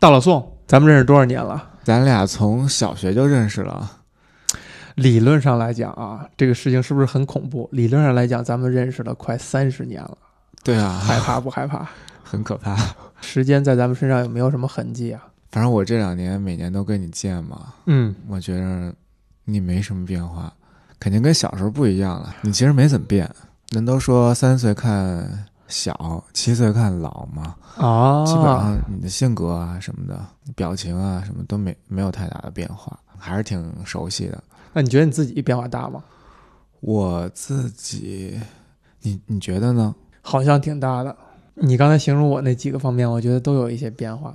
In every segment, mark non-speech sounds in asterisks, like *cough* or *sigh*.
大老宋，咱们认识多少年了？咱俩从小学就认识了。理论上来讲啊，这个事情是不是很恐怖？理论上来讲，咱们认识了快三十年了，对啊，害怕不害怕？*laughs* 很可怕。时间在咱们身上有没有什么痕迹啊？反正我这两年每年都跟你见嘛，嗯，我觉着你没什么变化，肯定跟小时候不一样了。你其实没怎么变。人都说三岁看小，七岁看老嘛，啊，基本上你的性格啊什么的，表情啊什么都没没有太大的变化，还是挺熟悉的。那你觉得你自己变化大吗？我自己，你你觉得呢？好像挺大的。你刚才形容我那几个方面，我觉得都有一些变化，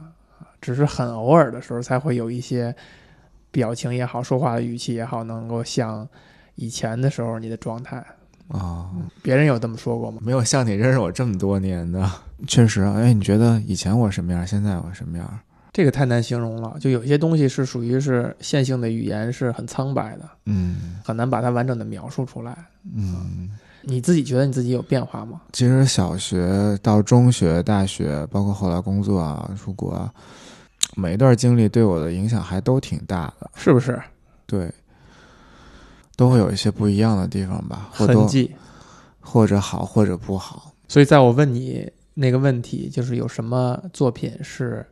只是很偶尔的时候才会有一些表情也好，说话的语气也好，能够像以前的时候你的状态。啊、别人有这么说过吗？没有像你认识我这么多年的，*laughs* 确实啊。哎，你觉得以前我什么样，现在我什么样？这个太难形容了。就有些东西是属于是线性的语言，是很苍白的，嗯很难把它完整的描述出来。嗯。你自己觉得你自己有变化吗？其实小学到中学、大学，包括后来工作啊、出国啊，每一段经历对我的影响还都挺大的。是不是对，都会有一些不一样的地方吧，或多痕迹？或者好，或者不好。所以在我问你那个问题，就是有什么作品是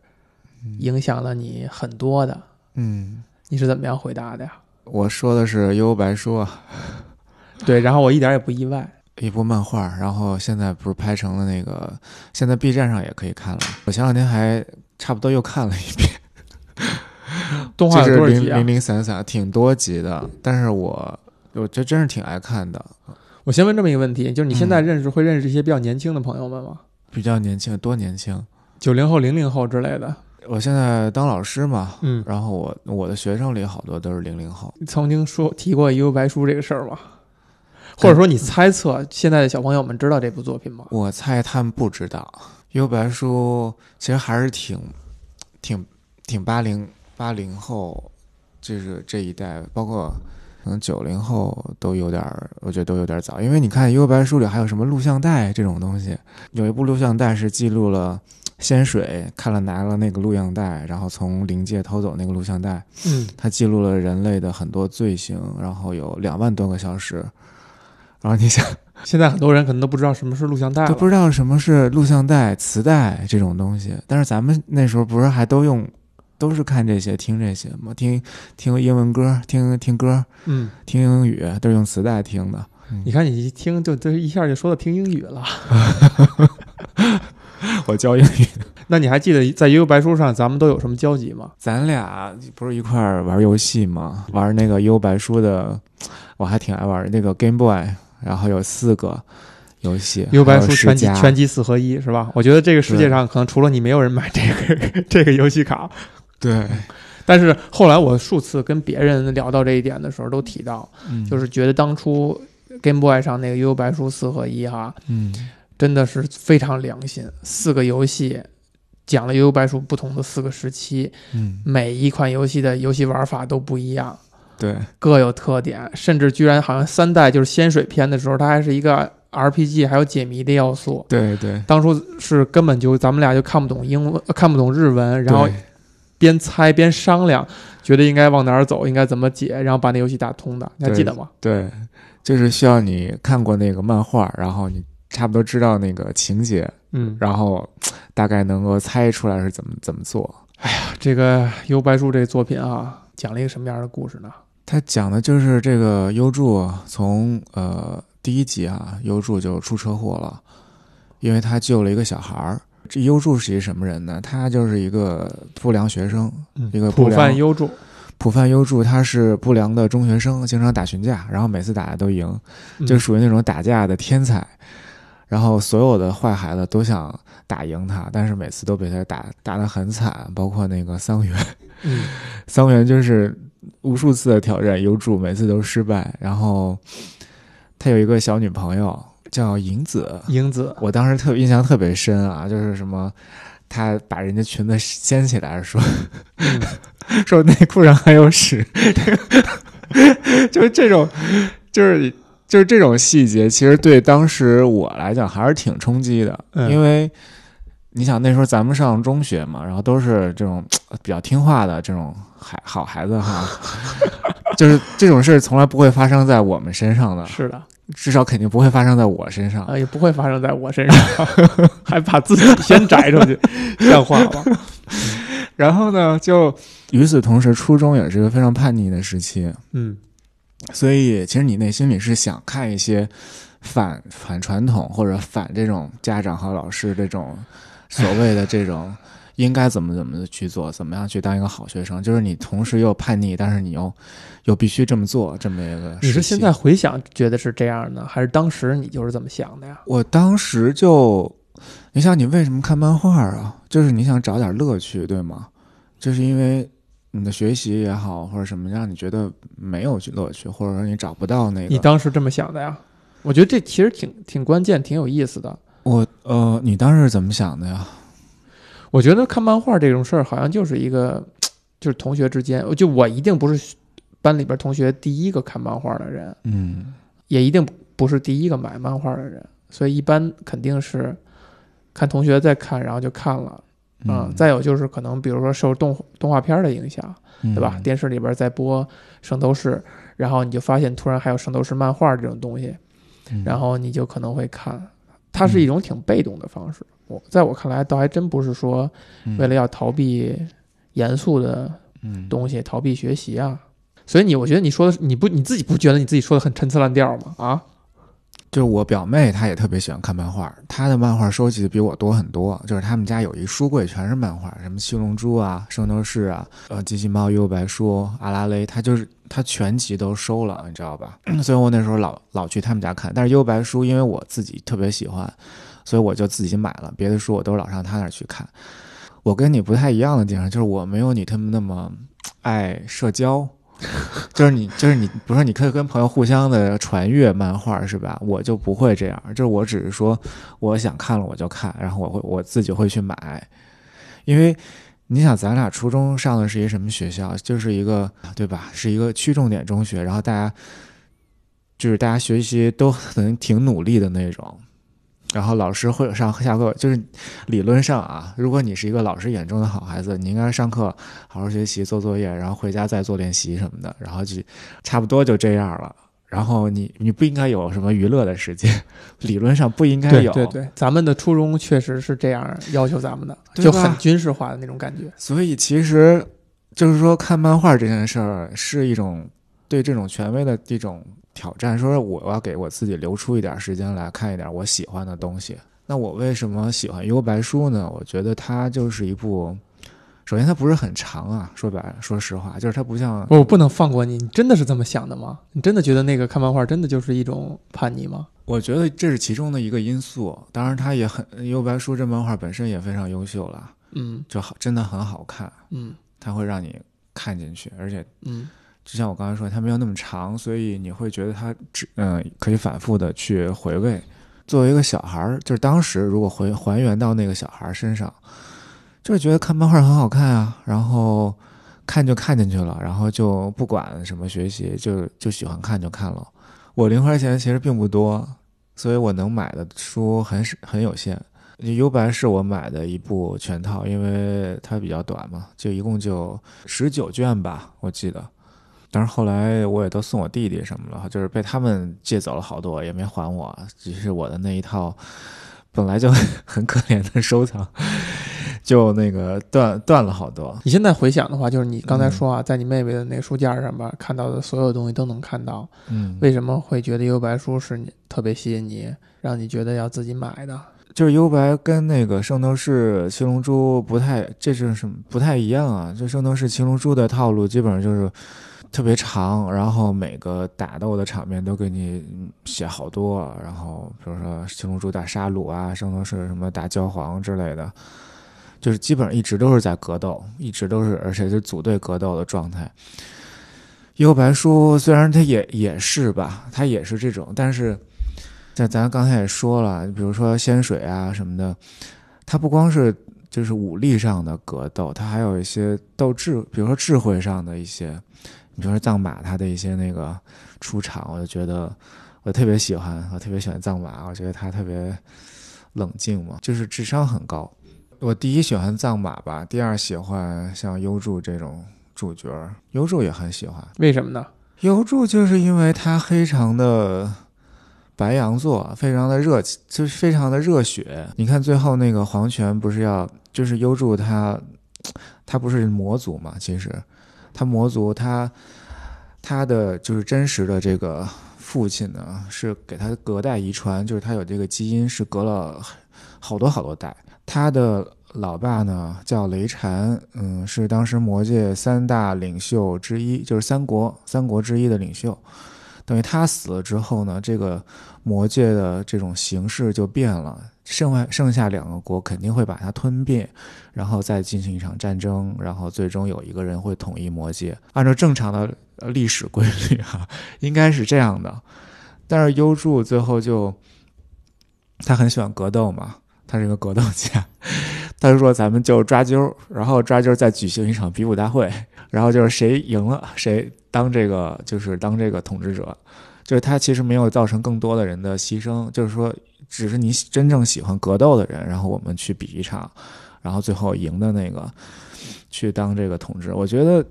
影响了你很多的？嗯，你是怎么样回答的呀？我说的是《幽游白书》啊，*laughs* 对，然后我一点也不意外。一部漫画，然后现在不是拍成了那个，现在 B 站上也可以看了。我前两天还差不多又看了一遍。动画就是有多少集啊零零？零散散，挺多集的，但是我我这真是挺爱看的，我先问这么一个问题，就是你现在嗯认识、会认识一些比较年轻的朋友们吗？比较年轻，多年轻。九零后、零零后之类的。我现在当老师嘛，嗯，然后我我的学生里好多都是零零后，你曾经说提过《幽游白书》这个事儿吗？或者说你猜测现在的小朋友们知道这部作品吗？我猜他们不知道，《幽白书》其实还是挺挺挺八零八零后，就是这一代，包括可能九零后都有点儿，我觉得都有点早，因为你看《幽白书》里还有什么录像带这种东西，有一部录像带是记录了。仙水看了拿了那个录像带，然后从灵界偷走那个录像带，嗯，它记录了人类的很多罪行，然后有两万多个小时。然后你想，*laughs* 现在很多人可能都不知道什么是录像带。都不知道什么是录像带、磁带这种东西，但是咱们那时候不是还都用，都是看这些、听这些吗？听听英文歌、听听歌、嗯，听英语，都是用磁带听的。你看你一听就就一下就说到听英语了。*laughs* 我教英语，*laughs* 那你还记得在《悠悠白书》上咱们都有什么交集吗？咱俩不是一块儿玩游戏吗？玩那个幽白书的，我还挺爱玩那个 Game Boy，然后有四个游戏，《幽游白书》全集全集四合一是吧？我觉得这个世界上可能除了你，没有人买这个 *laughs* 这个游戏卡。对，但是后来我数次跟别人聊到这一点的时候，都提到，嗯。就是觉得当初 Game Boy 上那个《幽游白书》四合一哈，嗯。真的是非常良心。四个游戏讲了《幽游白书》不同的四个时期，嗯，每一款游戏的游戏玩法都不一样，对，各有特点，甚至居然好像三代就是仙水篇的时候，它还是一个 RPG，还有解谜的要素。对对，当初是根本就咱们俩就看不懂英文，呃看不懂日文，然后对边猜边商量，觉得应该往哪儿走，应该怎么解，然后把那游戏打通的，你还记得吗？对，就是需要你看过那个漫画，然后你差不多知道那个情节，嗯，然后大概能够猜出来是怎么怎么做。哎呀这个《优白书》这个作品啊，讲了一个什么样的故事呢？他讲的就是这个优助从呃第一集啊，优助就出车祸了，因为他救了一个小孩儿。这优助是一什么人呢？他就是一个不良学生，一个不普良泛优助，普范优助，他是不良的中学生，经常打群架，然后每次打架都赢，嗯就属于那种打架的天才。然后所有的坏孩子都想打赢他，但是每次都被他打打得很惨，包括那个桑原，嗯 *laughs* 桑原就是无数次的挑战优助，每次都失败。然后他有一个小女朋友叫银子，英子，我当时特印象特别深啊，就是什么，他把人家裙子掀起来说嗯。*laughs* 说内裤上还有屎，*laughs* 就是这种，就是就是这种细节，其实对当时我来讲还是挺冲击的，嗯。因为你想那时候咱们上中学嘛，然后都是这种呃比较听话的这种孩好孩子哈，*laughs* 就是这种事儿从来不会发生在我们身上的，是的，至少肯定不会发生在我身上。呃，也不会发生在我身上，*laughs* 还把自己先摘出去，像话吗？然后呢，就与此同时，初中也是一个非常叛逆的时期，嗯所以其实你内心里是想看一些反反传统或者反这种家长和老师这种所谓的这种应该怎么怎么的去做，怎么样去当一个好学生，就是你同时又叛逆，但是你又又必须这么做，这么一个。你是现在回想觉得是这样呢，还是当时你就是这么想的呀？我当时就，你想你为什么看漫画啊？就是你想找点乐趣，对吗？就是因为你的学习也好，或者什么让你觉得没有乐趣，或者说你找不到那个你。当时这么想的呀？我觉得这其实挺挺关键，挺有意思的。我呃，你当时是怎么想的呀？我觉得看漫画这种事儿，好像就是一个，*tsk* 就是同学之间，就我一定不是班里边同学第一个看漫画的人，嗯也一定不是第一个买漫画的人，所以一般肯定是看同学在看，然后就看了。啊、嗯，再有就是可能比如说受动动画片的影响，对对吧？电视里边在播《圣斗士》，然后你就发现突然还有《圣斗士》漫画这种东西，嗯然后你就可能会看。它是一种挺被动的方式，我在我看来，倒还真不是说为了要逃避严肃的嗯东西，逃避学习啊。所以你，我觉得你说的，你不你自己不觉得你自己说的很陈词滥调吗？啊，就是我表妹，她也特别喜欢看漫画，她的漫画收集的比我多很多。就是他们家有一书柜，全是漫画，什么七龙珠啊、圣斗士啊、呃机器猫、幽白书、阿拉蕾，她就是她全集都收了，你知道吧？*clears throat* 所以我那时候老老去他们家看。但是幽白书，因为我自己特别喜欢，所以我就自己买了，别的书我都老上他那儿去看。我跟你不太一样的地方，就是我没有你他们那么爱社交。*laughs* 就是你，就是你，比如说你可以跟朋友互相的传阅漫画，是吧？我就不会这样，就是我只是说我想看了我就看，然后我会我自己会去买，因为你想咱俩初中上的是一什么学校？就是一个对吧？是一个区重点中学，然后大家就是大家学习都很挺努力的那种。然后老师会上下课，就是理论上啊，如果你是一个老师眼中的好孩子，你应该上课好好学习、做作业，然后回家再做练习什么的，然后就差不多就这样了。然后你你不应该有什么娱乐的时间，理论上不应该有。对对对，咱们的初中确实是这样要求咱们的，就很军事化的那种感觉。所以其实就是说，看漫画这件事儿是一种对这种权威的一种挑战，说我要给我自己留出一点时间来看一点我喜欢的东西。那我为什么喜欢《幽白书》呢？我觉得它就是一部，首先它不是很长啊，说白了，说实话，就是它不像我不能放过你，你真的是这么想的吗？你真的觉得那个看漫画真的就是一种叛逆吗？我觉得这是其中的一个因素。当然，它也很《幽白书》这漫画本身也非常优秀了，嗯就好，真的很好看，嗯它会让你看进去，而且嗯就像我刚才说，它没有那么长，所以你会觉得它只嗯、可以反复的去回味。作为一个小孩儿，就是当时如果回还原到那个小孩身上，就是觉得看漫画很好看啊，然后看就看进去了，然后就不管什么学习，就就喜欢看就看了。我零花钱其实并不多，所以我能买的书很少很有限。幽白是我买的一部全套，因为它比较短嘛，就一共就十九卷吧，我记得。但是后来我也都送我弟弟什么了，就是被他们借走了好多，也没还我。只是我的那一套本来就很可怜的收藏，*laughs* 就那个断断了好多。你现在回想的话，就是你刚才嗯说啊，在你妹妹的那个书架上吧，看到的所有东西都能看到。嗯，为什么会觉得幽白书是你特别吸引你，让你觉得要自己买的？就是幽白跟那个圣斗士、七龙珠不太，这是什么不太一样啊？就圣斗士、七龙珠的套路基本上就是特别长，然后每个打斗的场面都给你写好多，然后比如说七龙珠打沙鲁啊，圣斗士什么打教皇之类的，就是基本上一直都是在格斗，一直都是，而且是组队格斗的状态。幽白书虽然它也也是吧，它也是这种，但是。在咱刚才也说了，比如说仙水啊什么的，它不光是就是武力上的格斗，它还有一些斗智，比如说智慧上的一些，比如说藏马他的一些那个出场，我就觉得我特别喜欢，我特别喜欢藏马，我觉得他特别冷静嘛，就是智商很高。我第一喜欢藏马吧，第二喜欢像优助这种主角，优助也很喜欢。为什么呢？优助就是因为他非常的白羊座，非常的热，就是非常的热血。你看最后那个黄泉不是要，就是优助他，他不是魔族嘛？其实他魔族他他的就是真实的这个父亲呢，是给他隔代遗传，就是他有这个基因是隔了好多好多代。他的老爸呢叫雷禅，嗯，是当时魔界三大领袖之一，就是三国三国之一的领袖。等于他死了之后呢，这个魔界的这种形势就变了，剩外剩下两个国肯定会把它吞并，然后再进行一场战争，然后最终有一个人会统一魔界。按照正常的历史规律哈，应该是这样的。但是优助最后就他很喜欢格斗嘛。他是一个格斗家，他就说咱们就抓阄，然后抓阄再举行一场比武大会，然后就是谁赢了谁当这个就是当这个统治者，就是他其实没有造成更多的人的牺牲，就是说只是你真正喜欢格斗的人，然后我们去比一场，然后最后赢的那个去当这个统治。我觉得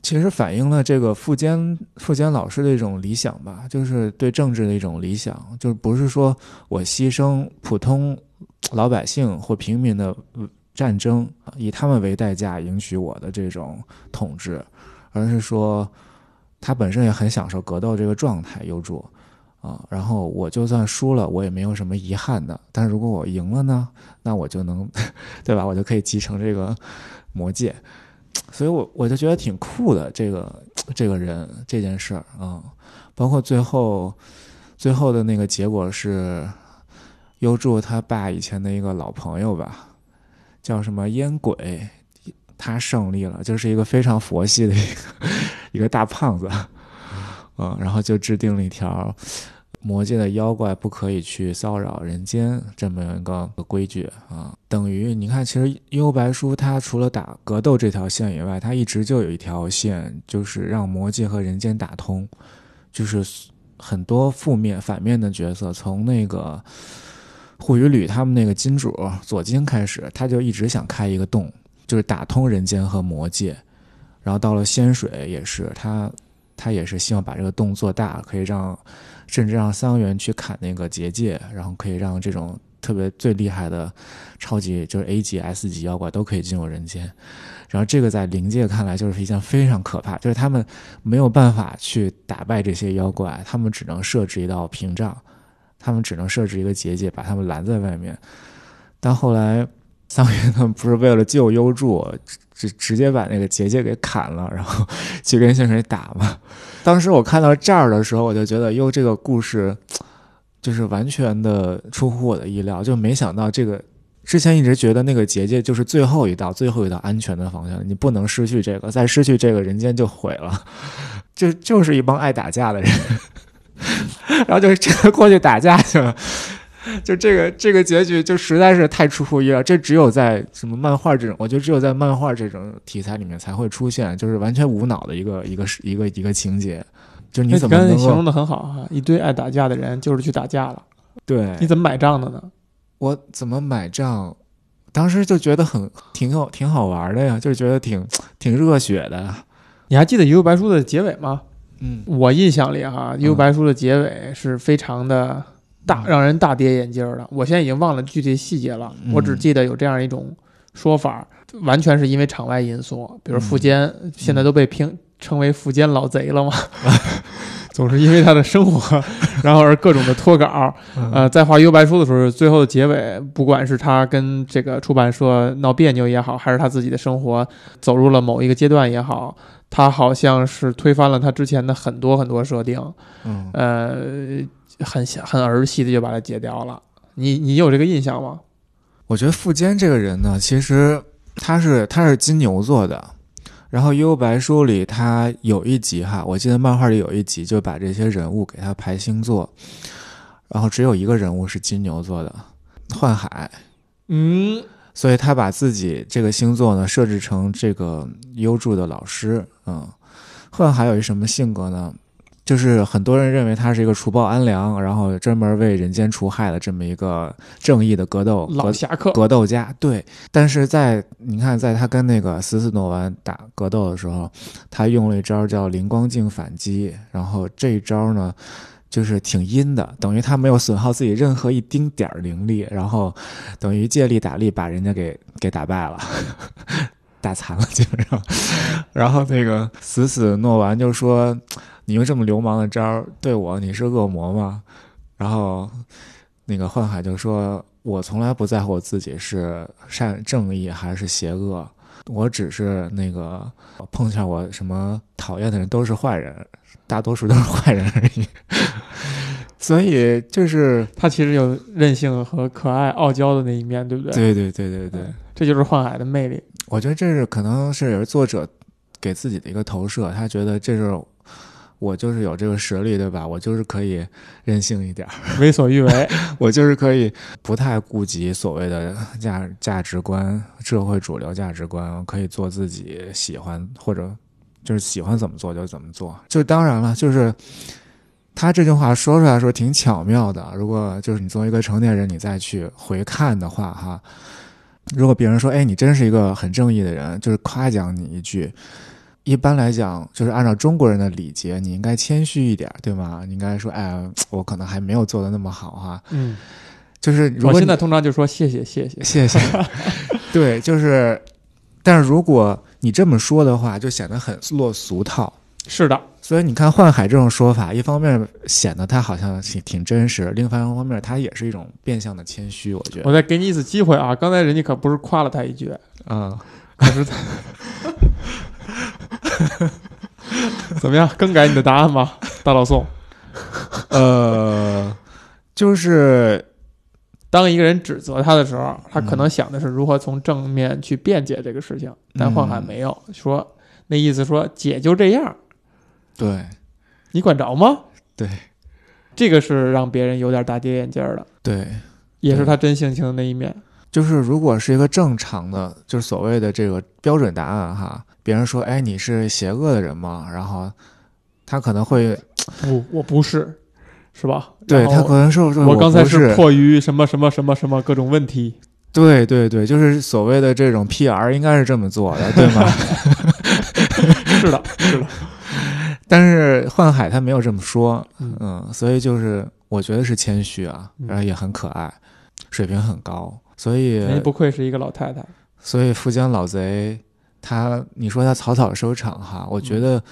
其实反映了这个富坚富坚老师的一种理想吧，就是对政治的一种理想，就是不是说我牺牲普通。老百姓或平民的战争，以他们为代价赢取我的这种统治，而是说他本身也很享受格斗这个状态，有助啊。然后我就算输了，我也没有什么遗憾的。但是如果我赢了呢，那我就能，*laughs* 对吧？我就可以继承这个魔戒。所以我我就觉得挺酷的，这个这个人这件事儿啊，包括最后最后的那个结果是。优助他爸以前的一个老朋友吧，叫什么烟鬼，他胜利了，就是一个非常佛系的一个 *laughs* 一个大胖子，嗯，然后就制定了一条魔界的妖怪不可以去骚扰人间这么一个规矩啊。等于你看，其实幽白书他除了打格斗这条线以外，他一直就有一条线，就是让魔界和人间打通，就是很多负面反面的角色从那个。护羽吕他们那个金主左金开始，他就一直想开一个洞，就是打通人间和魔界。然后到了仙水也是，他他也是希望把这个洞做大，可以让甚至让桑原去砍那个结界，然后可以让这种特别最厉害的超级就是 A 级 S 级妖怪都可以进入人间。然后这个在灵界看来就是一件非常可怕，就是他们没有办法去打败这些妖怪，他们只能设置一道屏障。他们只能设置一个结界，把他们拦在外面。但后来桑原他们不是为了救优助，直直接把那个结界给砍了，然后去跟仙水打嘛。当时我看到这儿的时候，我就觉得哟，这个故事就是完全的出乎我的意料，就没想到这个之前一直觉得那个结界就是最后一道、最后一道安全的方向，你不能失去这个，再失去这个人间就毁了。*laughs* 就就是一帮爱打架的人。*laughs* 然后就是这个过去打架去了，就这个这个结局就实在是太出乎意料。这只有在什么漫画这种，我觉得只有在漫画这种题材里面才会出现，就是完全无脑的一个一个一个一个情节。就是你怎么形容的很好哈？一堆爱打架的人就是去打架了。对，你怎么买账的呢？我怎么买账？当时就觉得很挺有挺好玩的呀，就是觉得挺挺热血的。你还记得《幽游白书》的结尾吗？嗯，我印象里哈，《幽白书》的结尾是非常的大，让人大跌眼镜的。我现在已经忘了具体细节了，我只记得有这样一种说法，完全是因为场外因素，比如富坚现在都被评称为富坚老贼了嘛，*laughs* 总是因为他的生活，*laughs* 然后而各种的脱稿。呃，在画《幽白书》的时候，最后的结尾，不管是他跟这个出版社闹别扭也好，还是他自己的生活走入了某一个阶段也好。他好像是推翻了他之前的很多很多设定，嗯，呃，很很儿戏的就把它解掉了。你你有这个印象吗？我觉得富坚这个人呢，其实他是他是金牛座的。然后《幽白书》里他有一集哈，我记得漫画里有一集就把这些人物给他排星座，然后只有一个人物是金牛座的，幻海。嗯。所以他把自己这个星座呢设置成这个优助的老师，嗯，幻海有一什么性格呢？就是很多人认为他是一个除暴安良，然后专门为人间除害的这么一个正义的格斗老格侠客，格斗家。对，但是在你看，在他跟那个死死诺丸打格斗的时候，他用了一招叫灵光镜反击，然后这一招呢。就是挺阴的，等于他没有损耗自己任何一丁点儿灵力，然后等于借力打力把人家给 *laughs* 给打败了，*laughs* 打残了基本上。*laughs* 然后那个死死诺丸就说：“你用这么流氓的招儿对我，你是恶魔吗？”然后那个幻海就说：“我从来不在乎我自己是善正义还是邪恶，我只是那个碰巧我什么讨厌的人都是坏人。”大多数都是坏人而已，*laughs* 所以就是他其实有任性和可爱、傲娇的那一面，对不对？对对对对对，这就是幻海的魅力。我觉得这是可能是也是作者给自己的一个投射，他觉得这是我就是有这个实力，对吧？我就是可以任性一点，*laughs* 为所欲为，*laughs* 我就是可以不太顾及所谓的价价值观、社会主流价值观，可以做自己喜欢或者。就是喜欢怎么做就怎么做，就当然了，就是他这句话说出来说挺巧妙的。如果就是你作为一个成年人，你再去回看的话，哈，如果别人说，哎，你真是一个很正义的人，就是夸奖你一句，一般来讲，就是按照中国人的礼节，你应该谦虚一点，对吗？你应该说，哎，我可能还没有做的那么好，哈，嗯，就是我现在通常就说谢谢谢谢谢谢，*laughs* 对，就是，但是如果。你这么说的话，就显得很落俗套。是的，所以你看幻海这种说法，一方面显得他好像挺挺真实，另一方面他也是一种变相的谦虚。我觉得，我再给你一次机会啊！刚才人家可不是夸了他一句，啊，可是 *laughs* 怎么样？更改你的答案吗，大老宋？呃，就是。当一个人指责他的时候，他可能想的是如何从正面去辩解这个事情，但幻海没有说，那意思说姐就这样，对，你管着吗？对，这个是让别人有点大跌眼镜的，对，也是他真性情的那一面。就是如果是一个正常的，就是所谓的这个标准答案哈，别人说，哎，你是邪恶的人吗？然后他可能会，不，我不是。是吧？对他可能是我刚才是迫于什么什么什么什么各种问题。对对对，就是所谓的这种 PR 应该是这么做的，对吗？*laughs* 是的，是的。但是幻海他没有这么说，嗯，所以就是我觉得是谦虚啊，然后也很可爱，水平很高，所以不愧是一个老太太。所以富江老贼他，你说他草草收场哈，我觉得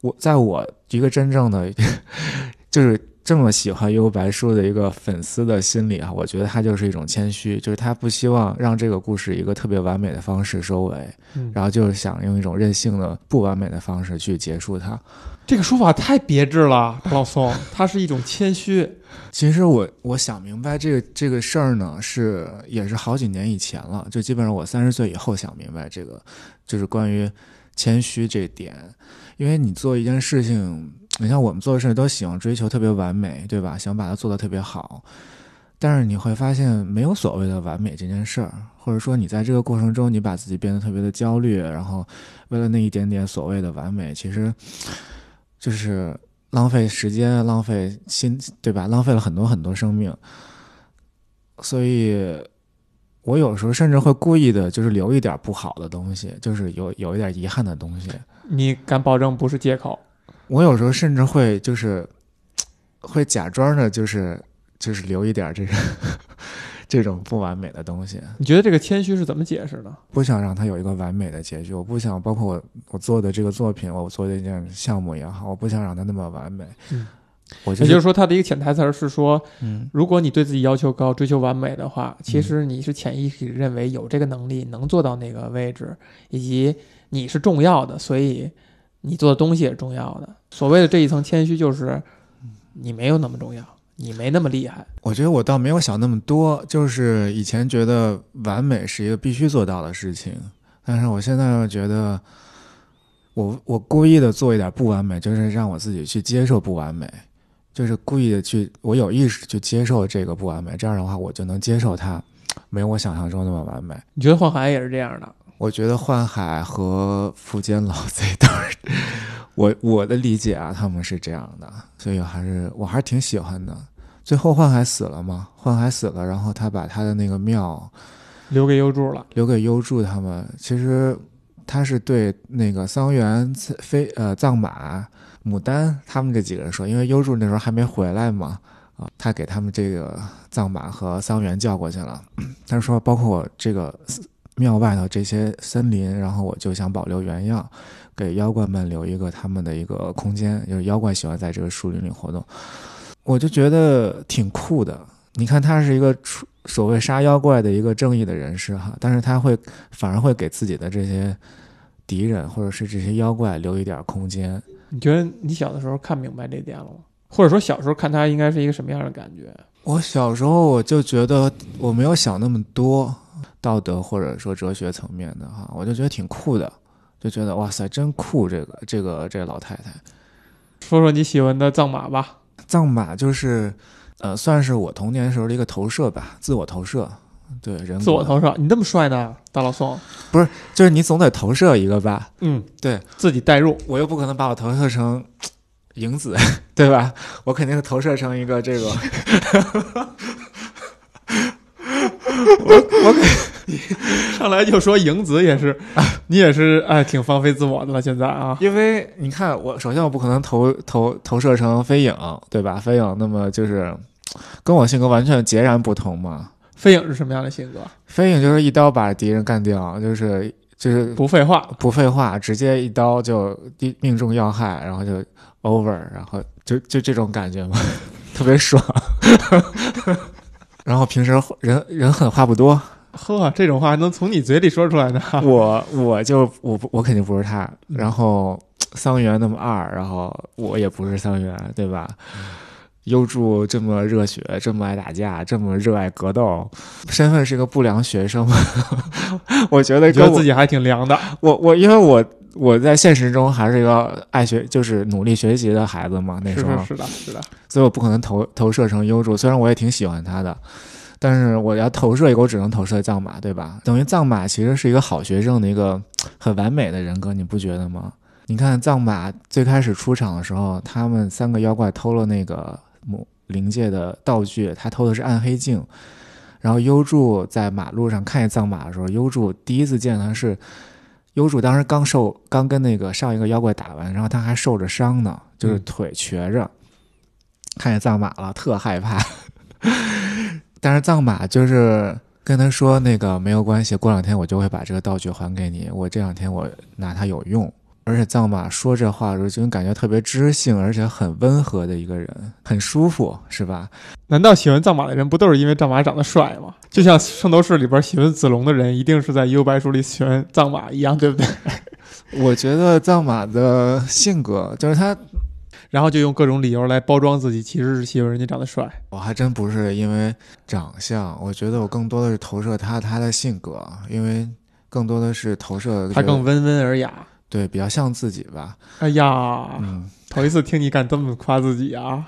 我在我一个真正的 *laughs* 就是。这么喜欢幽白书的一个粉丝的心里啊，我觉得他就是一种谦虚，就是他不希望让这个故事一个特别完美的方式收尾，然后就是想用一种任性的不完美的方式去结束它。这个说法太别致了，*laughs* 老宋，它是一种谦虚。其实我我想明白这个这个事儿呢，是也是好几年以前了，就基本上我三十岁以后想明白这个，就是关于谦虚这点，因为你做一件事情。你像我们做的事都喜欢追求特别完美，对吧？想把它做得特别好，但是你会发现没有所谓的完美这件事儿，或者说你在这个过程中你把自己变得特别的焦虑，然后为了那一点点所谓的完美，其实就是浪费时间、浪费心，对吧？浪费了很多很多生命。所以，我有时候甚至会故意的，就是留一点不好的东西，就是有有一点遗憾的东西。你敢保证不是借口？我有时候甚至会就是会假装的，就是就是留一点这个这种不完美的东西。你觉得这个谦虚是怎么解释的？不想让它有一个完美的结局，我不想包括我我做的这个作品，我做的一件项目也好，我不想让它那么完美。嗯，我也就是说，他的一个潜台词是说，嗯，如果你对自己要求高，追求完美的话，其实你是潜意识认为有这个能力能做到那个位置，以及你是重要的，所以。你做的东西也是重要的。所谓的这一层谦虚，就是你没有那么重要，你没那么厉害。我觉得我倒没有想那么多，就是以前觉得完美是一个必须做到的事情，但是我现在又觉得，我我故意的做一点不完美，就是让我自己去接受不完美，就是故意的去，我有意识去接受这个不完美，这样的话我就能接受它，没有我想象中那么完美。你觉得幻海也是这样的？我觉得幻海和福建老贼都是，我我的理解啊，他们是这样的，所以还是我还是挺喜欢的。最后幻海死了嘛，幻海死了，然后他把他的那个庙留给幽助了。留给幽助他们。其实他是对那个桑园、飞呃藏马、牡丹他们这几个人说，因为幽助那时候还没回来嘛，啊，他给他们这个藏马和桑园叫过去了。他说，包括我这个庙外头这些森林，然后我就想保留原样，给妖怪们留一个他们的一个空间，就是妖怪喜欢在这个树林里活动。我就觉得挺酷的。你看，他是一个出所谓杀妖怪的一个正义的人士哈，但是他会反而会给自己的这些敌人或者是这些妖怪留一点空间。你觉得你小的时候看明白这点了吗？或者说小时候看他应该是一个什么样的感觉？我小时候我就觉得我没有想那么多道德或者说哲学层面的哈，我就觉得挺酷的，就觉得哇塞，真酷！这个这个这个老太太，说说你喜欢的藏马吧。藏马就是，呃，算是我童年时候的一个投射吧，自我投射，对人自我投射。你这么帅呢，大老宋？不是，就是你总得投射一个吧？嗯，对自己代入，我又不可能把我投射成影子，*laughs* 对吧？我肯定是投射成一个这个。*laughs* *laughs* 我我 *laughs* 上来就说影子也是，你也是哎，挺放飞自我的了。现在啊，因为你看我，首先我不可能投投投射成飞影，对吧？飞影那么就是跟我性格完全截然不同嘛。飞影是什么样的性格？飞影就是一刀把敌人干掉，就是就是不废话，不废话，直接一刀就命中要害，然后就 over，然后就就这种感觉嘛，*laughs* 特别爽。*laughs* 然后平时人人狠话不多，呵，这种话能从你嘴里说出来呢？*laughs* 我我就我我肯定不是他。然后桑园那么二，然后我也不是桑园，对吧？优助这么热血，这么爱打架，这么热爱格斗，身份是个不良学生，*laughs* 我觉得觉得自己还挺凉的。我我因为我。我在现实中还是一个爱学，就是努力学习的孩子嘛。那时候是的，是的，所以我不可能投投射成优助。虽然我也挺喜欢他的，但是我要投射一个，我只能投射藏马，对吧？等于藏马其实是一个好学生的一个 *tsk* 很完美的人格，你不觉得吗？你看藏马最开始出场的时候，他们三个妖怪偷了那个魔灵界的道具，他偷的是暗黑镜。然后优助在马路上看见藏马的时候，优助第一次见他是。优助当时刚受，刚跟那个上一个妖怪打完，然后他还受着伤呢，就是腿瘸着，看见藏马了，特害怕。但是藏马就是跟他说：“那个没有关系，过两天我就会把这个道具还给你。我这两天我拿它有用。”而且藏马说这话的时候，就感觉特别知性，而且很温和的一个人，很舒服，是吧？难道喜欢藏马的人不都是因为藏马长得帅吗？就像《圣斗士》里边喜欢子龙的人，一定是在幽白书里喜欢藏马一样，对不对？我觉得藏马的性格就是他，然后就用各种理由来包装自己，其实是喜欢人家长得帅。我还真不是因为长相，我觉得我更多的是投射他他的性格，因为更多的是投射他更温文尔雅。对，比较像自己吧。哎呀，头一次听你敢这么夸自己啊！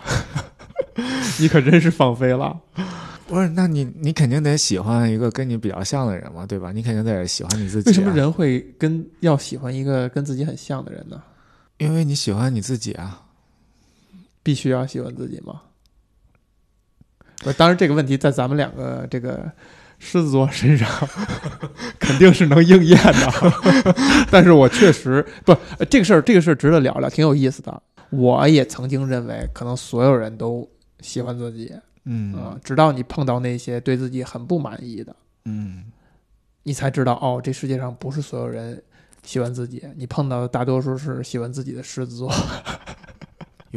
*laughs* 你可真是放飞了。不是，那你你肯定得喜欢一个跟你比较像的人嘛，对吧？你肯定得喜欢你自己。为什么人会跟要喜欢一个跟自己很像的人呢？因为你喜欢你自己啊。必须要喜欢自己吗？不，当然这个问题在咱们两个这个。狮子座身上 *laughs* 肯定是能应验的，但是我确实不这个事儿，这个事儿值得聊聊，挺有意思的。我也曾经认为，可能所有人都喜欢自己，嗯直到你碰到那些对自己很不满意的，嗯，你才知道，哦，这世界上不是所有人喜欢自己，你碰到的大多数是喜欢自己的狮子座，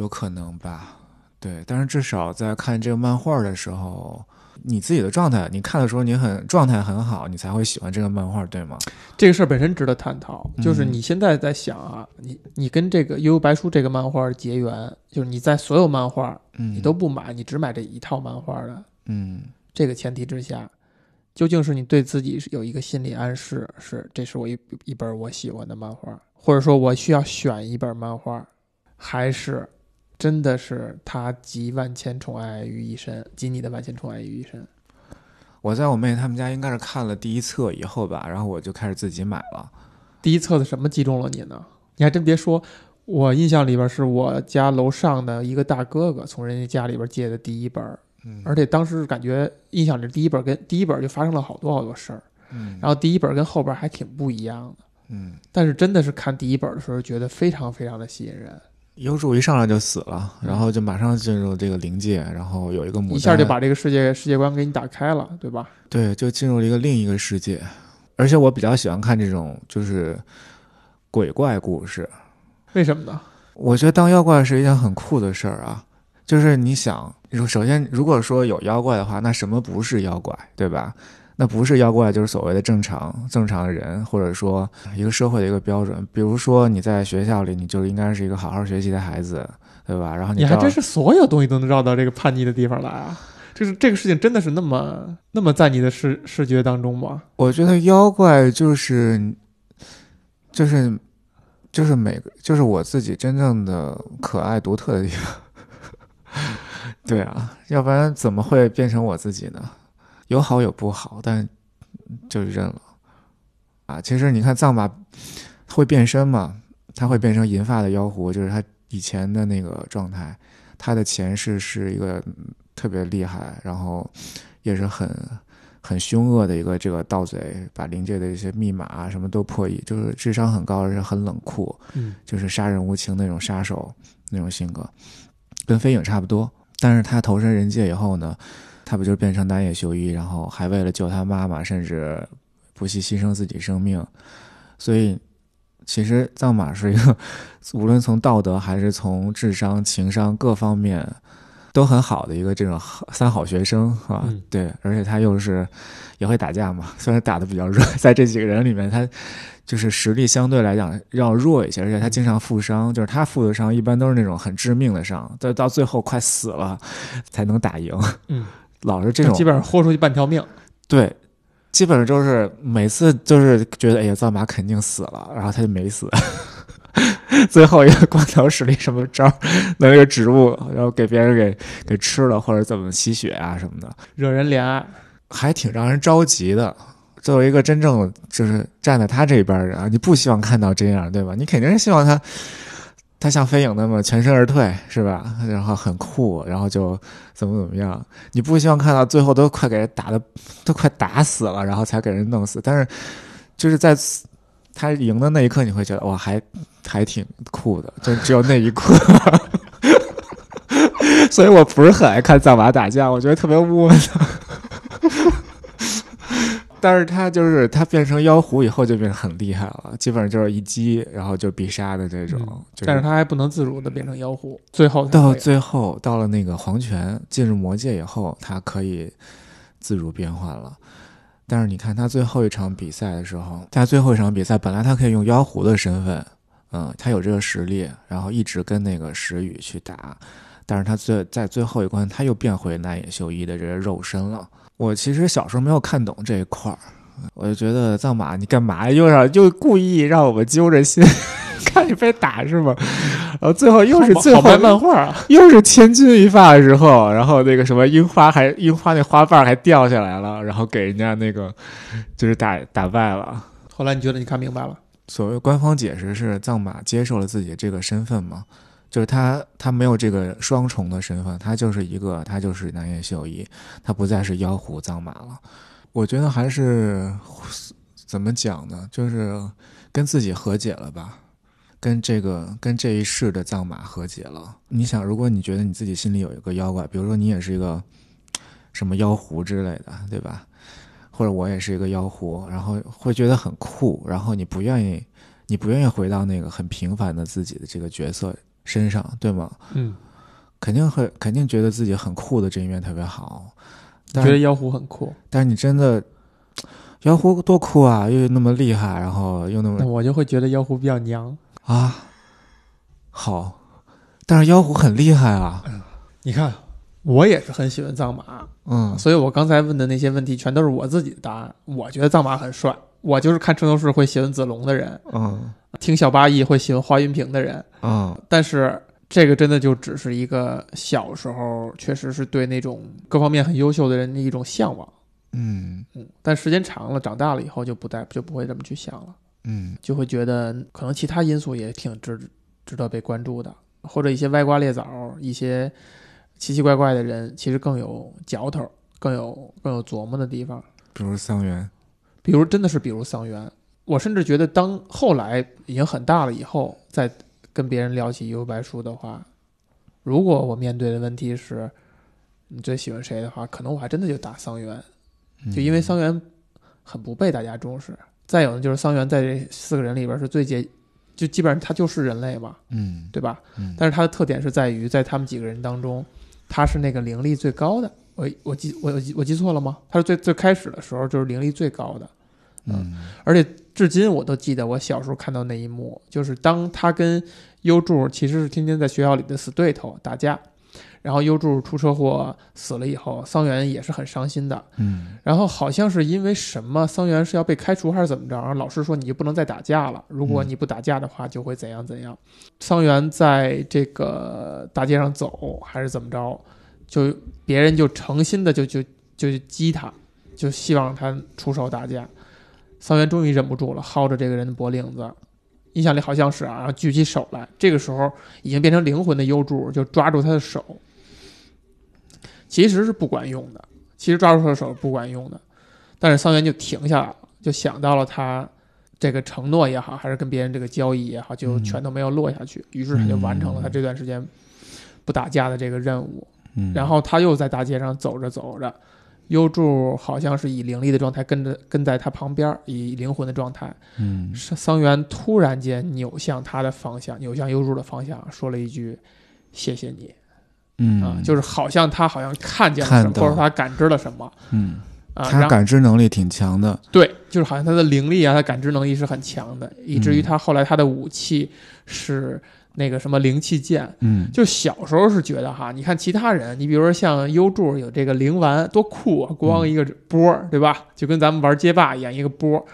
有可能吧？对，但是至少在看这个漫画的时候。你自己的状态，你看的时候你很状态很好，你才会喜欢这个漫画，对吗？这个事儿本身值得探讨。就是你现在在想啊，你你跟这个《悠悠白书》这个漫画结缘，就是你在所有漫画，你都不买，你只买这一套漫画的，嗯，这个前提之下，究竟是你对自己有一个心理暗示，是这是我一一本我喜欢的漫画，或者说我需要选一本漫画，还是？真的是他集万千宠爱于一身，集你的万千宠爱于一身。我在我妹他们家应该是看了第一册以后吧，然后我就开始自己买了。第一册的什么击中了你呢？你还真别说，我印象里边是我家楼上的一个大哥哥从人家家里边借的第一本而且当时感觉印象里第一本跟第一本就发生了好多好多事儿，嗯然后第一本跟后边还挺不一样的。嗯，但是真的是看第一本的时候，觉得非常非常的吸引人，幽助一上来就死了，嗯然后就马上进入这个灵界，然后有一个牡丹，一下就把这个世界世界观给你打开了，对吧？对，就进入了一个另一个世界。而且我比较喜欢看这种就是鬼怪故事，为什么呢？我觉得当妖怪是一件很酷的事儿啊。就是你想，如首先如果说有妖怪的话，那什么不是妖怪，对吧？那不是妖怪，就是所谓的正常正常的人，或者说一个社会的一个标准。比如说你在学校里，你就应该是一个好好学习的孩子，对吧？然后照你还真是所有东西都能绕到这个叛逆的地方来啊！就是这个事情真的是那么那么在你的视视觉当中吗？我觉得妖怪就是就是就是每个就是我自己真正的可爱独特的地方。*laughs* 对啊，要不然怎么会变成我自己呢？有好有不好，但就认了啊。其实你看藏马会变身嘛，它会变成银发的妖狐，就是它以前的那个状态。它的前世是一个嗯特别厉害，然后也是很很凶恶的一个这个盗贼，把灵界的一些密码啊什么都破译，就是智商很高，而且很冷酷，嗯，就是杀人无情那种杀手那种性格，跟飞影差不多。但是他投身人界以后呢，他不就变成南野秀一，然后还为了救他妈妈，甚至不惜牺牲自己生命。所以，其实藏马是一个，无论从道德还是从智商、情商各方面，都很好的一个这种三好学生啊。嗯对，而且他又是也会打架嘛，虽然打的比较弱，在这几个人里面，他就是实力相对来讲要弱一些，而且他经常负伤，就是他负的伤一般都是那种很致命的伤，到到最后快死了才能打赢。嗯，老是这种基本上豁出去半条命。对，基本上就是每次就是觉得哎呀藏马肯定死了，然后他就没死。*laughs* 最后一个光头使了一什么招儿，弄一个植物，然后给别人给给吃了，或者怎么吸血啊什么的，惹人怜爱。还挺让人着急的。作为一个真正就是站在他这边的人啊，你不希望看到这样，对吧？你肯定是希望他他像飞影那么全身而退，是吧？然后很酷，然后就怎么怎么样。你不希望看到最后都快给人打的都快打死了，然后才给人弄死。但是就是在他赢的那一刻，你会觉得哇，还还挺酷的，就只有那一刻。*laughs* 所以我不是很爱看藏马打架，我觉得特别窝囊。但是他就是他变成妖狐以后就变得很厉害了，基本上就是一击然后就必杀的这种。嗯就但是他还不能自如的变成妖狐，最后到最后到了那个黄泉进入魔界以后，他可以自如变换了。但是你看他最后一场比赛的时候，他最后一场比赛本来他可以用妖狐的身份，嗯，他有这个实力，然后一直跟那个石宇去打，但是他最在最后一关他又变回南野秀一的这个肉身了。我其实小时候没有看懂这一块儿，我就觉得藏马你干嘛又让又故意让我们揪着心 *laughs* 看你被打是吗？然后最后又是最后漫漫画啊，又是千钧一发的时候，然后那个什么樱花还樱花那花瓣还掉下来了，然后给人家那个就是打打败了。后来你觉得你看明白了？所谓官方解释是藏马接受了自己这个身份嘛，就是他他没有这个双重的身份，他就是一个他就是南野秀一，他不再是妖狐藏马了。我觉得还是怎么讲呢，就是跟自己和解了吧。跟这个跟这一世的藏马和解了。你想，如果你觉得你自己心里有一个妖怪，比如说你也是一个什么妖狐之类的，对吧？或者我也是一个妖狐，然后会觉得很酷，然后你不愿意，你不愿意回到那个很平凡的自己的这个角色身上，对吗？嗯，肯定会，肯定觉得自己很酷的这一面特别好。但，觉得妖狐很酷，但是你真的妖狐多酷啊，又那么厉害，然后又那么那我就会觉得妖狐比较娘。啊，好，但是妖狐很厉害啊，你看，我也是很喜欢藏马，嗯所以我刚才问的那些问题全都是我自己的答案。我觉得藏马很帅，我就是看圣斗士会喜欢子龙的人，嗯。听小八义会喜欢华云平的人，嗯。但是这个真的就只是一个小时候确实是对那种各方面很优秀的人的一种向往。嗯。嗯，但时间长了，长大了以后就不再就不会这么去想了，嗯。就会觉得可能其他因素也挺值值得被关注的，或者一些歪瓜裂枣、一些奇奇怪怪的人，其实更有嚼头、更有更有琢磨的地方。比如桑园，比如真的是比如桑园，我甚至觉得当后来已经很大了以后，再跟别人聊起《幽白书》的话，如果我面对的问题是你最喜欢谁的话，可能我还真的就打桑园，就因为桑园很不被大家重视。再有呢，就是桑园在这四个人里边是最接，就基本上他就是人类嘛，嗯对吧？嗯但是他的特点是在于，在他们几个人当中，他是那个灵力最高的。我我记我我记错了吗？他是最最开始的时候就是灵力最高的，嗯而且至今我都记得我小时候看到那一幕，就是当他跟优助其实是天天在学校里的死对头打架，然后优助出车祸死了以后，桑园也是很伤心的。嗯然后好像是因为什么，桑园是要被开除还是怎么着？然后老师说你就不能再打架了，如果你不打架的话，就会怎样怎样。桑园在这个大街上走还是怎么着，就别人就诚心的就就就激他，就希望他出手打架。桑原终于忍不住了，薅着这个人的脖领子，印象里好像是啊，然后举起手来，这个时候已经变成灵魂的幽助，就抓住他的手，其实是不管用的。其实抓住他的手不管用的，但是桑原就停下来了，就想到了他这个承诺也好，还是跟别人这个交易也好，就全都没有落下去。于是他就完成了他这段时间不打架的这个任务。然后他又在大街上走着走着，优助好像是以灵力的状态跟着跟在他旁边，以灵魂的状态。嗯。桑桑园突然间扭向他的方向，扭向优助的方向，说了一句：“谢谢你。”嗯。啊，就是好像他好像看见了什么，或者他感知了什么。嗯，他感知能力挺强的，对，就是好像他的灵力啊，他感知能力是很强的，以至于嗯。他后来他的武器是那个什么灵气剑。嗯就小时候是觉得哈，你看其他人，你比如说像优助有这个灵丸，多酷啊，光一个波儿，对吧？就跟咱们玩街霸一样，一个波儿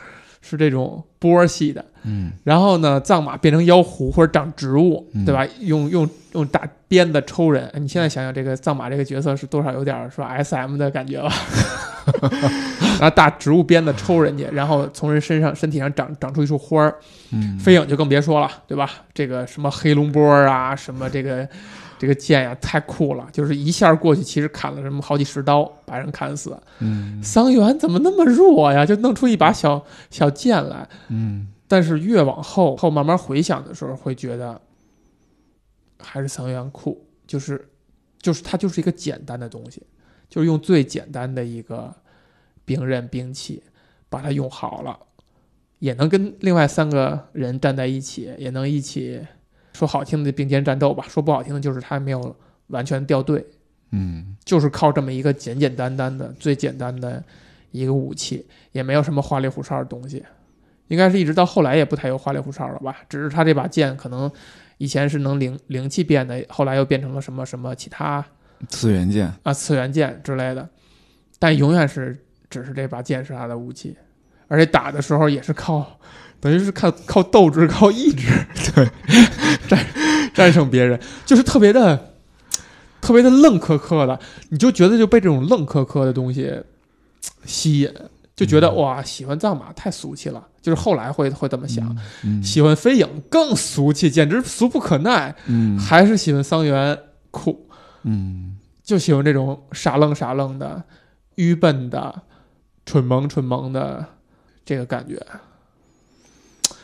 是这种波儿系的。嗯然后呢，藏马变成妖狐或者长植物，嗯对吧？用用用大鞭子抽人。你现在想想，这个藏马这个角色是多少有点说 S M 的感觉吧？*laughs* 然后大植物鞭子抽人家，然后从人身上身体上长长出一束花儿。嗯，飞影就更别说了，对吧？这个什么黑龙波啊，什么这个这个剑呀、太酷了，就是一下过去，其实砍了什么好几十刀，把人砍死。嗯桑园怎么那么弱呀？就弄出一把小小剑来。嗯但是越往后后慢慢回想的时候，会觉得还是桑园酷，就是就是它就是一个简单的东西，就是用最简单的一个兵刃兵器把它用好了，也能跟另外三个人站在一起，也能一起说好听的并肩战斗吧，说不好听的就是他没有完全掉队，嗯就是靠这么一个简简单单的、最简单的一个武器，也没有什么花里胡哨的东西。应该是一直到后来也不太有花里胡哨了吧？只是他这把剑可能以前是能灵灵气变的，后来又变成了什么什么其他次元剑，啊次元剑之类的，但永远是只是这把剑是他的武器，而且打的时候也是靠，等于是靠靠斗志、靠意志，*laughs* 对，战战胜别人，就是特别的特别的愣磕磕的，你就觉得就被这种愣磕磕的东西吸引，就觉得、嗯哇，喜欢藏马太俗气了，就是后来会会这么想，嗯喜欢飞影更俗气，简直俗不可耐，嗯还是喜欢桑园酷。嗯就喜欢这种傻愣傻愣的、愚笨的、蠢萌蠢萌的这个感觉。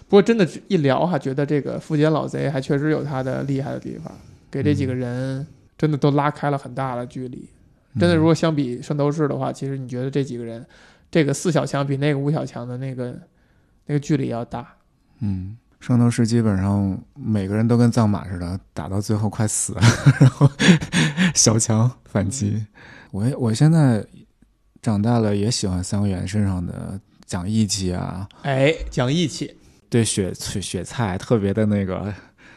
不过真的，一聊哈，觉得这个富坚老贼还确实有他的厉害的地方，给这几个人真的都拉开了很大的距离。真的，如果相比圣斗士的话，其实你觉得这几个人，这个四小强比那个五小强的那个那个距离要大。嗯，圣斗士基本上每个人都跟藏马似的，打到最后快死了，*laughs* 然后 *laughs* 小强反击。我也我现在长大了，也喜欢三原身上的讲义气啊，哎，讲义气，对雪雪雪菜特别的那个，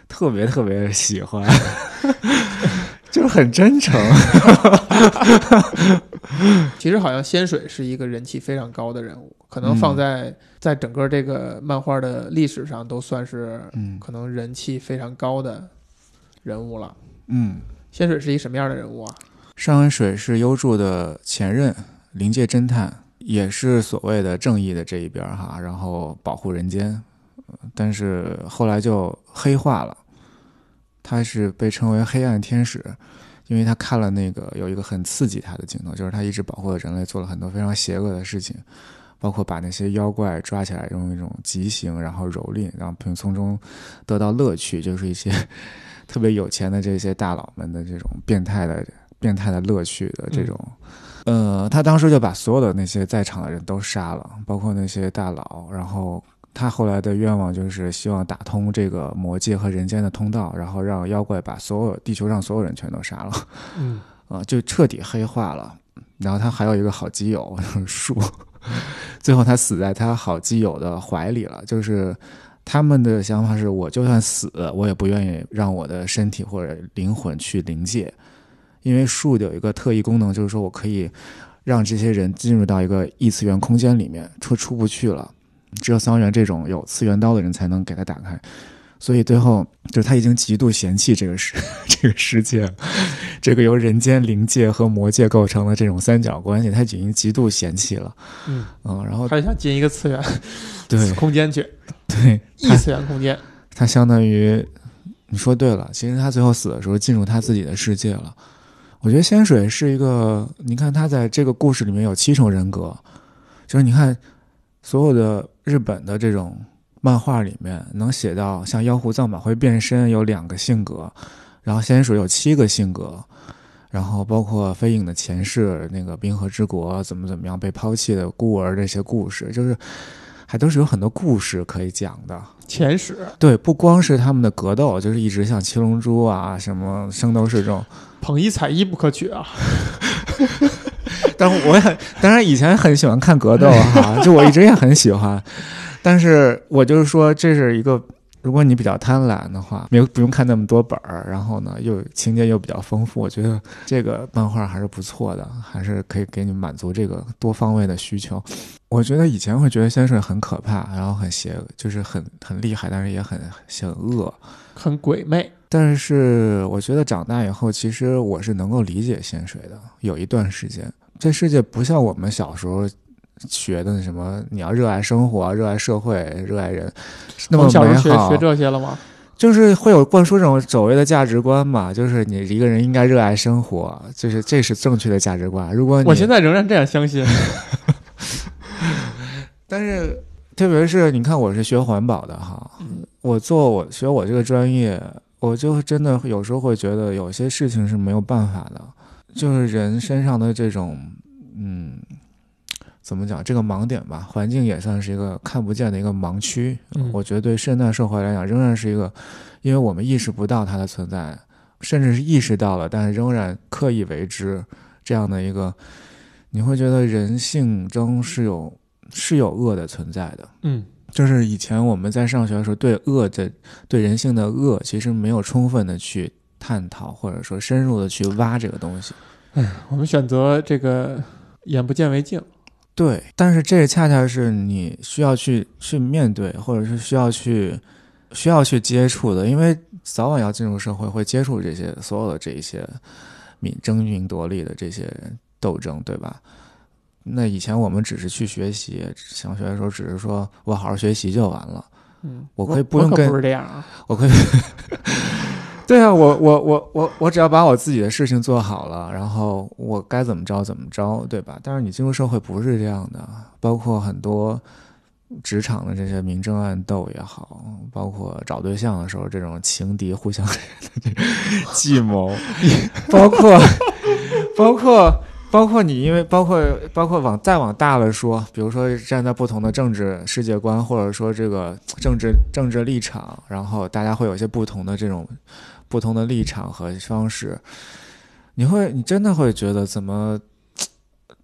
特别特别喜欢，*laughs* 就是很真诚。*laughs* 其实好像仙水是一个人气非常高的人物，可能放在、在整个这个漫画的历史上都算是嗯可能人气非常高的人物了。嗯，仙水是一什么样的人物啊？上恩水是优助的前任，灵界侦探，也是所谓的正义的这一边哈，然后保护人间，呃但是后来就黑化了，他是被称为黑暗天使，因为他看了那个有一个很刺激他的镜头，就是他一直保护了人类，做了很多非常邪恶的事情，包括把那些妖怪抓起来用一种极刑，然后蹂躏，然后并从中得到乐趣，就是一些 *laughs* 特别有钱的这些大佬们的这种变态的变态的乐趣的这种。呃，他当时就把所有的那些在场的人都杀了，包括那些大佬，然后。他后来的愿望就是希望打通这个魔界和人间的通道，然后让妖怪把所有地球上所有人全都杀了，嗯，啊，*laughs* 就彻底黑化了。然后他还有一个好基友 *laughs* 树，最后他死在他好基友的怀里了。就是他们的想法是，我就算死，我也不愿意让我的身体或者灵魂去灵界，因为树有一个特异功能，就是说我可以让这些人进入到一个异次元空间里面，出出不去了。只有桑园这种有次元刀的人才能给他打开，所以最后就是他已经极度嫌弃这个世 *laughs* 这个世界，这个由人间灵界和魔界构成的这种三角关系，他已经极度嫌弃了。嗯嗯，然后他想进一个次元 *laughs* 对空间去，对异次元空间，他相当于你说对了，其实他最后死的时候进入他自己的世界了。我觉得仙水是一个，你看他在这个故事里面有七重人格，就是你看。所有的日本的这种漫画里面，能写到像妖狐藏马会变身有两个性格，然后仙水有七个性格，然后包括飞影的前世，那个冰河之国怎么怎么样被抛弃的孤儿这些故事，就是还都是有很多故事可以讲的。前史对，不光是他们的格斗，就是一直像七龙珠啊，什么圣斗士这种，捧一踩一不可取啊。*laughs* *laughs* 但我也当然以前很喜欢看格斗哈，就我一直也很喜欢，但是我就是说这是一个，如果你比较贪婪的话，没有不用看那么多本儿，然后呢又情节又比较丰富，我觉得这个漫画还是不错的，还是可以给你满足这个多方位的需求。我觉得以前会觉得先生很可怕，然后很邪，就是很很厉害，但是也很很恶，很鬼魅。但是我觉得长大以后，其实我是能够理解薪水的，有一段时间。这世界不像我们小时候学的什么，你要热爱生活、热爱社会、热爱人，那么美好。学这些了吗？就是会有灌输这种所谓的价值观嘛，就是你一个人应该热爱生活，就是这是正确的价值观。如果我现在仍然这样相信，*laughs* 但是特别是你看，我是学环保的哈，我做我学我这个专业，我就真的有时候会觉得有些事情是没有办法的。就是人身上的这种，嗯，怎么讲？这个盲点吧，环境也算是一个看不见的一个盲区。我觉得对现代社会来讲，仍然是一个，因为我们意识不到它的存在，甚至是意识到了，但是仍然刻意为之这样的一个，你会觉得人性中是有是有恶的存在的。嗯，就是以前我们在上学的时候，对恶的对人性的恶，其实没有充分的去。探讨或者说深入的去挖这个东西，哎，我们选择这个眼不见为净，对，但是这恰恰是你需要去去面对，或者是需要去需要去接触的，因为早晚要进入社会，会接触这些所有的这一些民争名夺利的这些斗争，对吧？那以前我们只是去学习，上学的时候只是说我好好学习就完了，嗯，我可以不用跟不是这样啊，我可以。对啊，我我我我我只要把我自己的事情做好了，然后我该怎么着怎么着，对吧？但是你进入社会不是这样的，包括很多职场的这些明争暗斗也好，包括找对象的时候这种情敌互相 *laughs* *laughs* 计谋，*laughs* 包括包括包括你，因为包括包括往再往大了说，比如说站在不同的政治世界观，或者说这个政治政治立场，然后大家会有一些不同的这种。不同的立场和方式，你会，你真的会觉得怎么？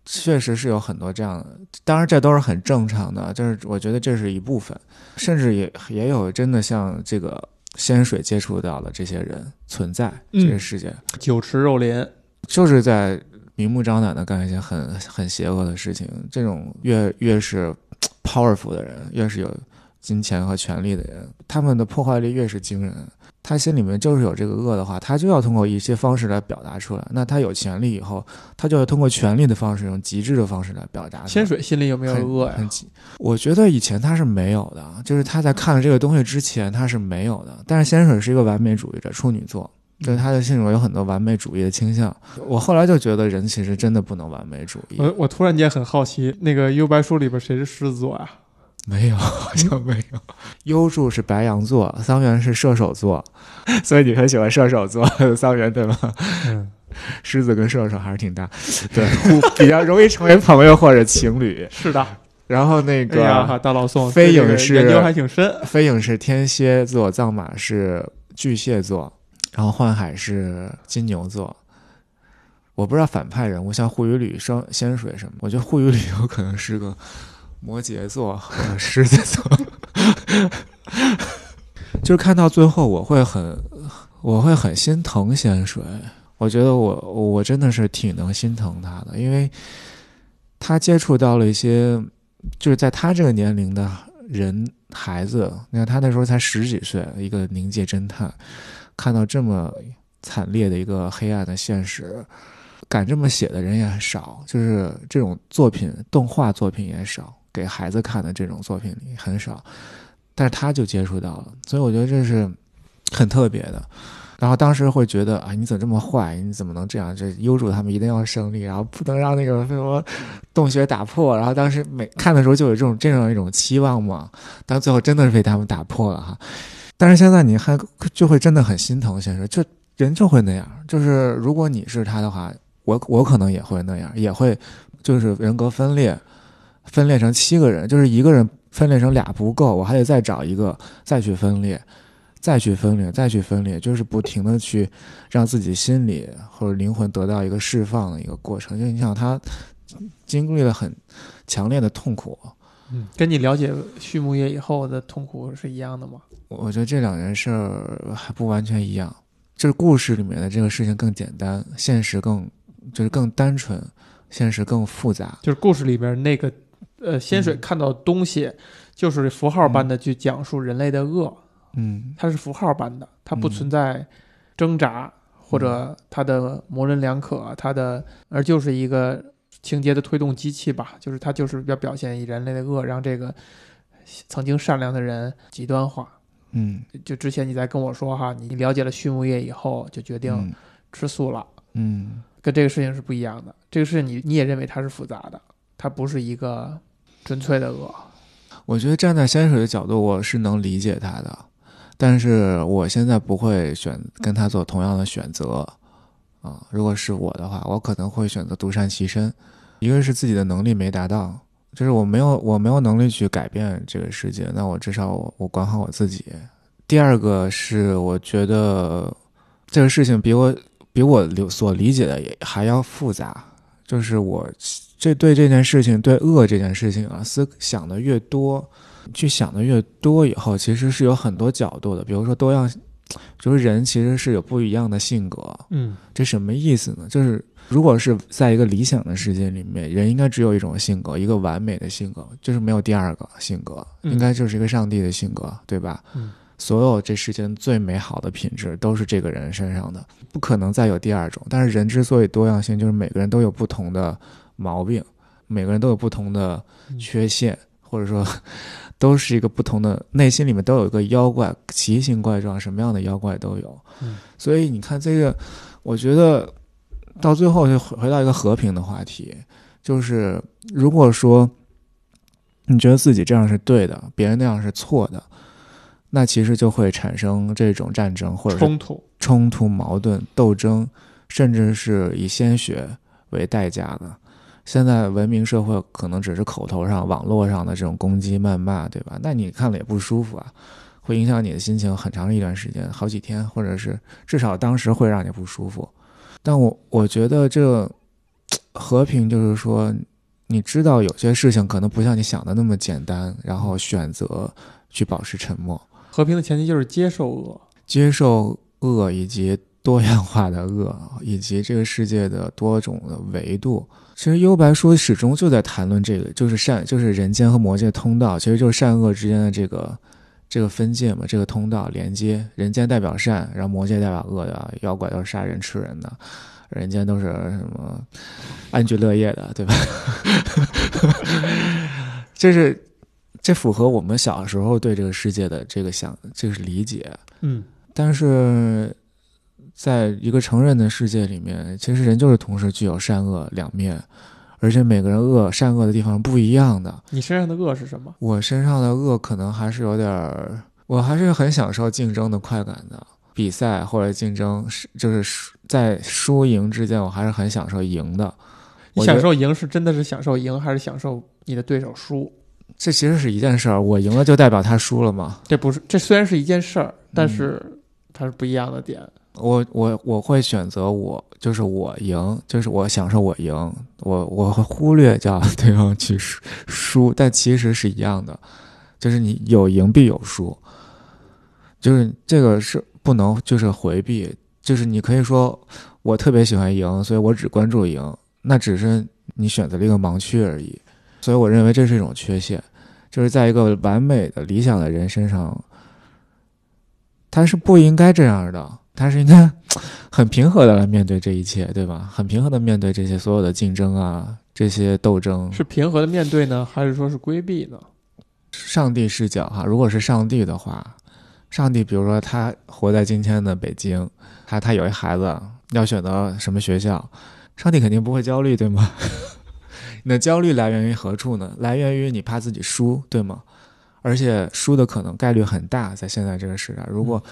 确实是有很多这样的，当然这都是很正常的，就是我觉得这是一部分，甚至也也有真的像这个仙水接触到的这些人存在这个世界，酒池肉林，就是在明目张胆的干一些很很邪恶的事情。这种越越是 powerful 的人，越是有金钱和权力的人，他们的破坏力越是惊人。他心里面就是有这个恶的话，他就要通过一些方式来表达出来。那他有权利以后，他就要通过权力的方式，用极致的方式来表达出来。仙水心里有没有恶呀？很我觉得以前他是没有的，就是他在看了这个东西之前他是没有的。但是仙水是一个完美主义者，处女座，就是他的性格有很多完美主义的倾向。我后来就觉得人其实真的不能完美主义。我我突然间很好奇，那个幽白书里边谁是狮子座啊？没有，好像没有。优助是白羊座，桑园是射手座，所以你很喜欢射手座 *laughs* 桑园对吗？嗯，狮子跟射手还是挺搭，*laughs* 对，比较容易成为朋友或者情侣。*laughs* 是的。然后那个大老宋飞影是研究还挺深。飞影是天蝎座，藏马是巨蟹座，然后幻海是金牛座。我不知道反派人物像护羽吕、生仙水什么，我觉得护羽吕有可能是个摩羯座或者 *laughs* 狮子座。*laughs* 就是看到最后，我会很，我会很心疼仙水。我觉得我我真的是挺能心疼他的，因为他接触到了一些，就是在他这个年龄的人孩子，你看他那时候才十几岁，一个灵界侦探，看到这么惨烈的一个黑暗的现实，敢这么写的人也很少，就是这种作品，动画作品也少，给孩子看的这种作品里很少，但是他就接触到了，所以我觉得这是很特别的。然后当时会觉得啊，你怎么这么坏？你怎么能这样？这优助他们一定要胜利，然后不能让那个什么洞穴打破。然后当时每看的时候就有这种这样一种期望嘛，但最后真的是被他们打破了哈。但是现在你还就会真的很心疼先生，就人就会那样。就是如果你是他的话，我我可能也会那样，也会就是人格分裂，分裂成七个人，就是一个人分裂成俩不够，我还得再找一个再去分裂。再去分裂，再去分裂，就是不停的去让自己心里或者灵魂得到一个释放的一个过程。就你想他经历了很强烈的痛苦，嗯，跟你了解畜牧业以后的痛苦是一样的吗？我觉得这两件事儿还不完全一样。就是故事里面的这个事情更简单，现实更就是更单纯，现实更复杂。就是故事里边那个呃，仙水看到东西，就是符号般的去讲述人类的恶。嗯它是符号般的，它不嗯存在挣扎、或者它的模棱两可，它的而就是一个情节的推动机器吧，就是它就是要表现人类的恶，让这个曾经善良的人极端化。嗯就之前你在跟我说哈，你了解了畜牧业以后，就决定嗯吃素了，嗯跟这个事情是不一样的。这个事情你你也认为它是复杂的，它不是一个纯粹的恶。我觉得站在仙水的角度，我是能理解他的，但是我现在不会选跟他做同样的选择啊。如果是我的话，我可能会选择独善其身。一个是自己的能力没达到，就是我没有我没有能力去改变这个世界，那我至少我我管好我自己。第二个是我觉得这个事情比我比我理所理解的也还要复杂，就是我这对这件事情，对恶这件事情啊，思想的越多，去想的越多以后，其实是有很多角度的。比如说多样，就是人其实是有不一样的性格。嗯这什么意思呢？就是如果是在一个理想的世界里面，人应该只有一种性格，一个完美的性格，就是没有第二个性格，嗯应该就是一个上帝的性格，对吧？嗯所有这世间最美好的品质都是这个人身上的，不可能再有第二种。但是人之所以多样性，就是每个人都有不同的毛病，每个人都有不同的缺陷，或者说 *laughs* 都是一个不同的内心里面都有一个妖怪，奇形怪状，什么样的妖怪都有。嗯所以你看这个，我觉得到最后就回回到一个和平的话题，就是如果说你觉得自己这样是对的，别人那样是错的，那其实就会产生这种战争，或者冲突。冲突、矛盾、斗争，甚至是以鲜血为代价的。现在文明社会可能只是口头上、网络上的这种攻击、谩骂，对吧？那你看了也不舒服啊，会影响你的心情很长一段时间，好几天，或者是至少当时会让你不舒服。但我我觉得这和平就是说，你知道有些事情可能不像你想的那么简单，然后选择去保持沉默。和平的前提就是接受恶。接受恶以及多样化的恶，以及这个世界的多种的维度。其实幽白书始终就在谈论这个，就是善，就是人间和魔界通道，其实就是善恶之间的这个这个分界嘛，这个通道连接，人间代表善，然后魔界代表恶的，妖怪都是杀人吃人的，人间都是什么安居乐业的，对吧？*laughs* 这是这符合我们小时候对这个世界的这个想，这个是理解。嗯，但是在一个成人的世界里面，其实人就是同时具有善恶两面，而且每个人恶善恶的地方不一样的。你身上的恶是什么？我身上的恶可能还是有点儿，我还是很享受竞争的快感的。比赛或者竞争是就是在输赢之间，我还是很享受赢的。你享受赢是真的是享受赢，还是享受你的对手输？这其实是一件事儿，我赢了就代表他输了吗。这不是，这虽然是一件事儿，嗯但是它是不一样的点。我我我会选择我，就是我赢，就是我享受我赢，我我会忽略叫 *laughs* 对方去输输，但其实是一样的，就是你有赢必有输，就是这个是不能就是回避，就是你可以说我特别喜欢赢，所以我只关注赢，那只是你选择了一个盲区而已，所以我认为这是一种缺陷，就是在一个完美的理想的人身上，他是不应该这样的，他是应该 *laughs* 很平和的来面对这一切，对吧？很平和的面对这些所有的竞争啊，这些斗争。是平和的面对呢，还是说是规避呢？上帝视角哈，如果是上帝的话，上帝比如说他活在今天的北京，他他有一孩子要选择什么学校，上帝肯定不会焦虑，对吗？*laughs* 你的焦虑来源于何处呢？来源于你怕自己输，对吗？而且输的可能概率很大，在现在这个时代，如果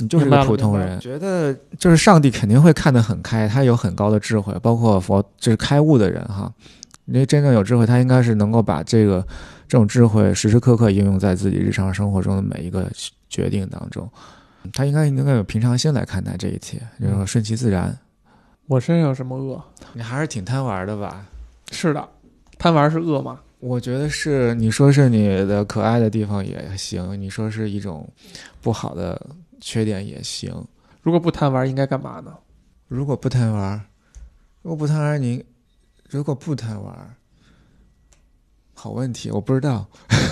你就是个明白了明白普通人，觉得就是上帝肯定会看得很开，他有很高的智慧，包括佛就是开悟的人哈，因为真正有智慧，他应该是能够把这个这种智慧时时刻刻应用在自己日常生活中的每一个决定当中，他应该应该有平常心来看待这一切，就是说顺其自然。我身上有什么恶？你还是挺贪玩的吧？是的，贪玩是恶吗？我觉得是，你说是你的可爱的地方也行，你说是一种不好的缺点也行。如果不贪玩，应该干嘛呢？如果不贪玩，如果不贪玩，您如果不贪玩，好问题，我不知道。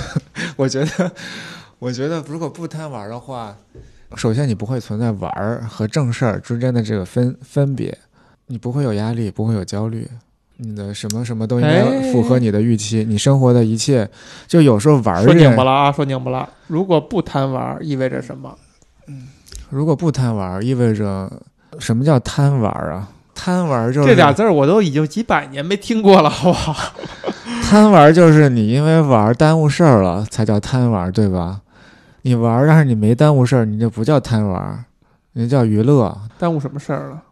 *laughs* 我觉得，我觉得如果不贪玩的话，首先你不会存在玩儿和正事儿之间的这个分分别，你不会有压力，不会有焦虑。你的什么什么都应该哎符合你的预期，你生活的一切，就有时候玩儿说拧巴了啊，说拧巴了。如果不贪玩，意味着什么？如果不贪玩，意味着什么叫贪玩啊？贪玩就是这俩字儿我都已经几百年没听过了，好不好？*laughs* 贪玩就是你因为玩耽误事儿了，才叫贪玩，对吧？你玩儿，但是你没耽误事儿，你就不叫贪玩儿，你叫娱乐。耽误什么事儿了？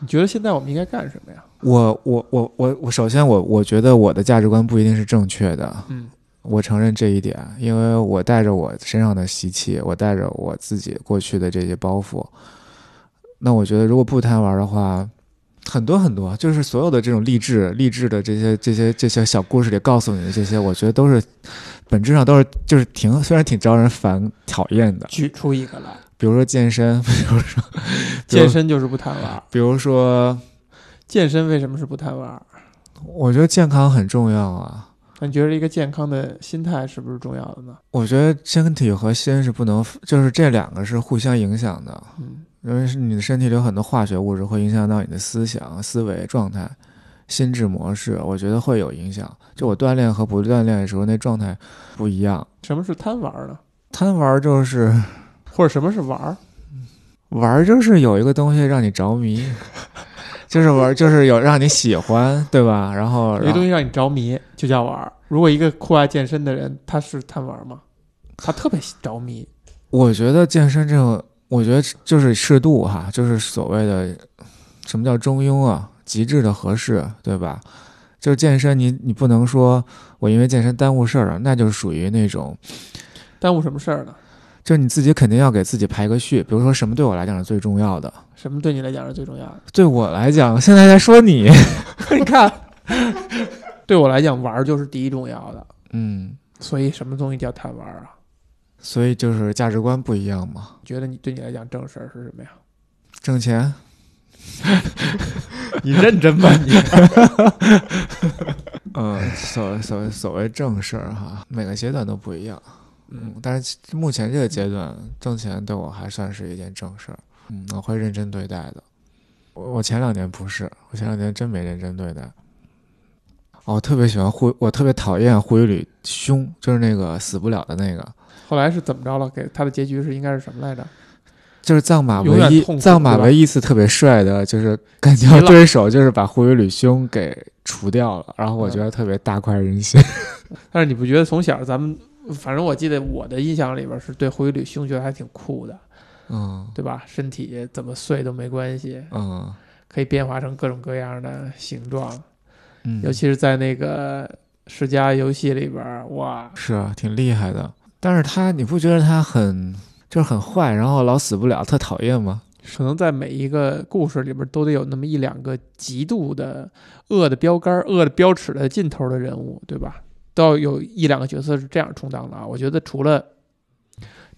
你觉得现在我们应该干什么呀？我我我我我，首先我我觉得我的价值观不一定是正确的，嗯，我承认这一点，因为我带着我身上的习气，我带着我自己过去的这些包袱。那我觉得，如果不贪玩的话，很多很多，就是所有的这种励志、励志的这些、这些、这些小故事里告诉你的这些，我觉得都是本质上都是就是挺虽然挺招人烦讨厌的。举出一个来，比如说健身，*laughs* 比如说 *laughs* 健身就是不贪玩。比如说，健身为什么是不贪玩？我觉得健康很重要啊。那你觉得一个健康的心态是不是重要的呢？我觉得身体和心是不能，就是这两个是互相影响的。嗯，因为是你的身体里有很多化学物质，会影响到你的思想、思维状态、心智模式，我觉得会有影响。就我锻炼和不锻炼的时候，那状态不一样。什么是贪玩呢？贪玩就是或者什么是玩儿？玩儿，就是有一个东西让你着迷，就是玩，就是有让你喜欢，对吧？然后有一个东西让你着迷，就叫玩。如果一个酷爱健身的人，他是贪玩吗？他特别着迷。我觉得健身这种，我觉得就是适度哈，就是所谓的什么叫中庸啊，极致的合适，对吧？就是健身你，你不能说我因为健身耽误事儿了，那就是属于那种，耽误什么事儿呢？就是你自己肯定要给自己排个序，比如说什么对我来讲是最重要的。什么对你来讲是最重要的？对我来讲，现在在说你，*laughs* 你看，*laughs* 对我来讲，玩儿就是第一重要的。嗯，所以什么东西叫贪玩儿啊？所以就是价值观不一样嘛，你觉得你对你来讲正事儿是什么呀？挣钱。*laughs* 你认真吧你？嗯，所所所谓正事儿哈，每个阶段都不一样。嗯，但是目前这个阶段挣钱对我还算是一件正事儿，嗯，我会认真对待的。我我前两年不是，我前两年真没认真对待。哦，我特别喜欢护，我特别讨厌护羽吕兄，就是那个死不了的那个。后来是怎么着了？给他的结局是应该是什么来着？就是藏马唯一藏马唯一一次特别帅的，就是干掉 *laughs* 对手，就是把护羽吕兄给除掉了，然后我觉得特别大快人心。*laughs* 但是你不觉得从小咱们，反正我记得我的印象里边是对灰吕兄觉得还挺酷的，嗯对吧？身体怎么碎都没关系，嗯可以变化成各种各样的形状，嗯，尤其是在那个世嘉游戏里边，哇，是啊，挺厉害的。但是他，你不觉得他很就是很坏，然后老死不了，特讨厌吗？可能在每一个故事里边都得有那么一两个极度的恶的标杆、恶的标尺的尽头的人物，对吧？都要有一两个角色是这样充当的啊。我觉得除了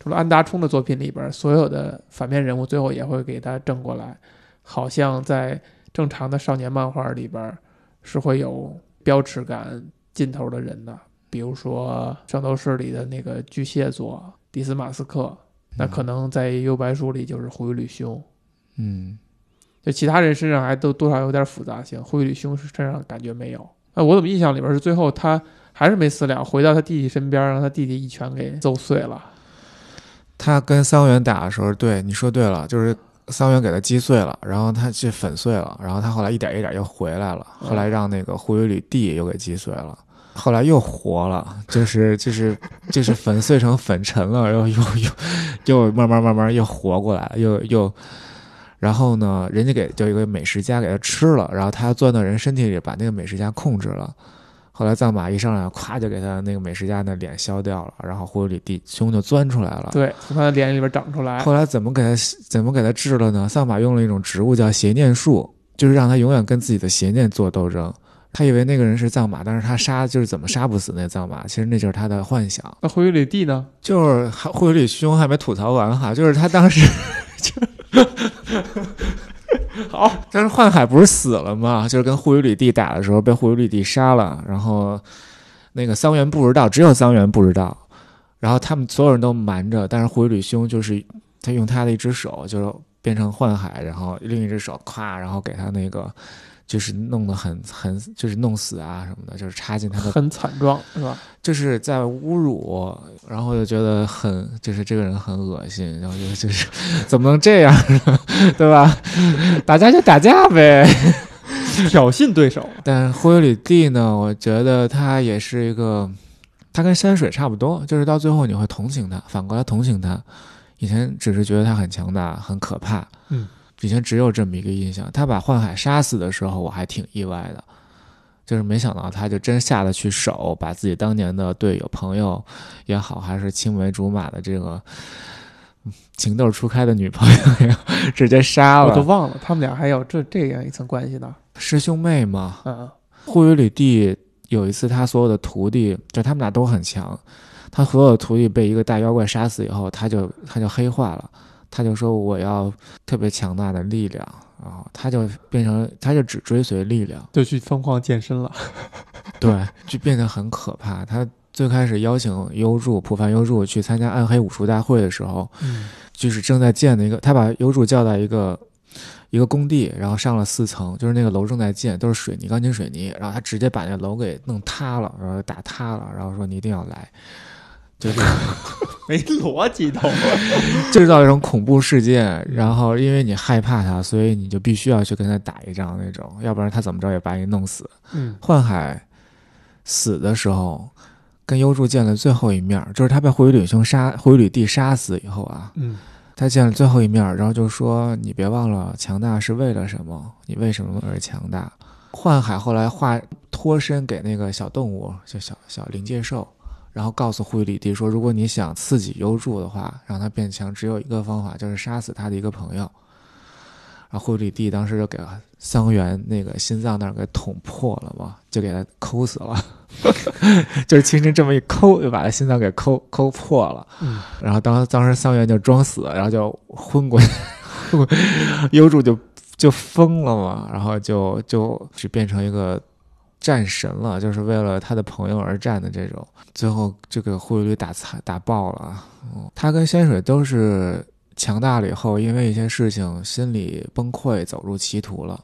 除了安达充的作品里边，所有的反面人物最后也会给他正过来，好像在正常的少年漫画里边是会有标尺感尽头的人的，比如说《圣斗士》里的那个巨蟹座迪斯马斯克，那可能在幽白书里就是灰吕兄。嗯就其他人身上还都多少有点复杂性，灰吕兄身上感觉没有。那我怎么印象里边是最后他还是没死了，回到他弟弟身边，让他弟弟一拳给揍碎了。他跟桑原打的时候，对你说对了，就是桑原给他击碎了，然后他去粉碎了，然后他后来一点一点又回来了，嗯后来让那个护羽吕地又给击碎了。后来又活了，就是 *laughs* 就是就是粉碎成粉尘了，然后又又又慢慢慢慢又活过来了，又又，然后呢，人家给就一个美食家给他吃了，然后他钻到人身体里，把那个美食家控制了。后来藏马一上来，咵就给他那个美食家的脸削掉了，然后护羽吕地胸就钻出来了。对，从他的脸里边长出来。后来怎么给他怎么给他治了呢？藏马用了一种植物叫邪念术，就是让他永远跟自己的邪念做斗争。他以为那个人是藏马，但是他杀就是怎么杀不死那藏马，其实那就是他的幻想。那灰吕地呢？就是还惠里兄还没吐槽完哈，就是他当时 *laughs* *laughs* 好，但是幻海不是死了吗？就是跟护羽吕帝打的时候被护羽吕帝杀了，然后那个桑原不知道，只有桑原不知道，然后他们所有人都瞒着，但是护羽吕兄就是他用他的一只手就是变成幻海，然后另一只手咵，然后给他那个就是弄得很很就是弄死啊什么的，就是插进他的很惨状是吧？就是在侮辱，然后就觉得很，就是这个人很恶心，然后就就是 *laughs* 怎么能这样呢，*laughs* 对吧？*laughs* 打架就打架呗。挑衅对手。但忽悠里蒂呢，我觉得他也是一个，他跟山水差不多，就是到最后你会同情他，反过来同情他。以前只是觉得他很强大、很可怕，嗯，以前只有这么一个印象。他把幻海杀死的时候，我还挺意外的。就是没想到他就真下得去手，把自己当年的队友、朋友也好，还是青梅竹马的这个嗯情窦初开的女朋友也，直接杀了。我都忘了他们俩还有这这样一层关系呢。师兄妹嘛，嗯，护羽吕帝有一次，他所有的徒弟，就他们俩都很强，他所有的徒弟被一个大妖怪杀死以后，他就他就黑化了，他就说我要特别强大的力量，然后他就变成他就只追随力量，就去疯狂健身了。*laughs* 对，就变得很可怕。他最开始邀请优助浦饭优助去参加暗黑武术大会的时候，嗯，就是正在建的一个，他把优助叫到一个一个工地，然后上了四层，就是那个楼正在建，都是水泥钢筋水泥，然后他直接把那楼给弄塌了，然后打塌了，然后说你一定要来，就是 *laughs* 没逻辑都。*laughs* 制造一种恐怖事件，然后因为你害怕他，所以你就必须要去跟他打一仗那种，要不然他怎么着也把你弄死。嗯，幻海死的时候，跟优助见了最后一面，就是他被灰羽吕兄杀，灰羽吕地杀死以后啊，嗯，他见了最后一面，然后就说：“你别忘了，强大是为了什么？你为什么而强大？”幻海后来化脱身给那个小动物，就小小灵界兽，然后告诉灰羽吕地说：“如果你想刺激优助的话，让他变强，只有一个方法，就是杀死他的一个朋友。”然后灰羽吕地当时就给桑原那个心脏那儿给捅破了嘛，就给他抠死了，*laughs* 就是轻轻这么一抠，就把他心脏给抠抠破了。嗯，然后当当时桑原就装死，然后就昏过去，*laughs* 优助就就疯了嘛，然后就就只变成一个战神了，就是为了他的朋友而战的这种。最后这个护宇旅打惨打爆了，嗯，他跟仙水都是强大了以后，因为一些事情心理崩溃，走入歧途了。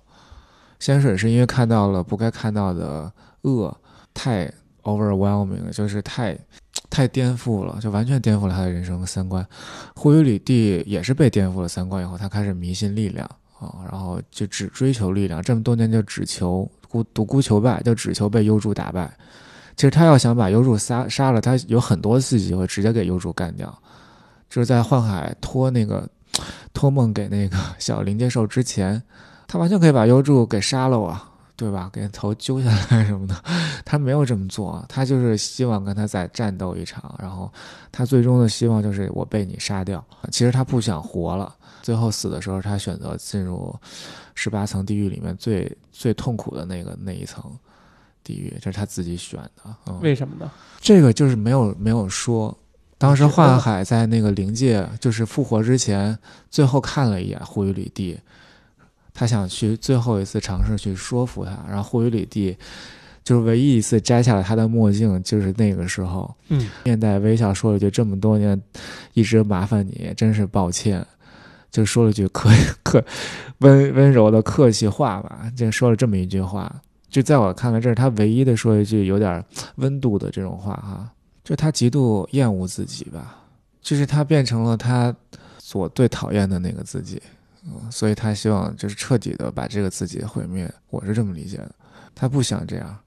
仙水是因为看到了不该看到的恶，太 overwhelming，就是太太颠覆了，就完全颠覆了他的人生三观。护宇里地也是被颠覆了三观以后，他开始迷信力量啊，然后就只追求力量，这么多年就只求孤独孤求败，就只求被幽助打败。其实他要想把幽助杀杀了，他有很多次机会直接给幽助干掉，就是在幻海托那个托梦给那个小灵界兽之前。他完全可以把优助给杀了啊，对吧？给头揪下来什么的，他没有这么做，他就是希望跟他再战斗一场，然后他最终的希望就是我被你杀掉。其实他不想活了，最后死的时候，他选择进入十八层地狱里面最最痛苦的那个那一层地狱，这是他自己选的。嗯、为什么呢？这个就是没有没有说，当时幻海在那个灵界就是复活之前，最后看了一眼护宇里地。他想去最后一次尝试去说服他，然后护宇里地就是唯一一次摘下了他的墨镜，就是那个时候，嗯，面带微笑说了一句：“这么多年一直麻烦你，真是抱歉。”就说了句客 *laughs* 客温温柔的客气话吧，就说了这么一句话。就在我看来，这是他唯一的说一句有点温度的这种话哈。就他极度厌恶自己吧，就是他变成了他所最讨厌的那个自己。所以他希望就是彻底的把这个自己毁灭，我是这么理解的。他不想这样，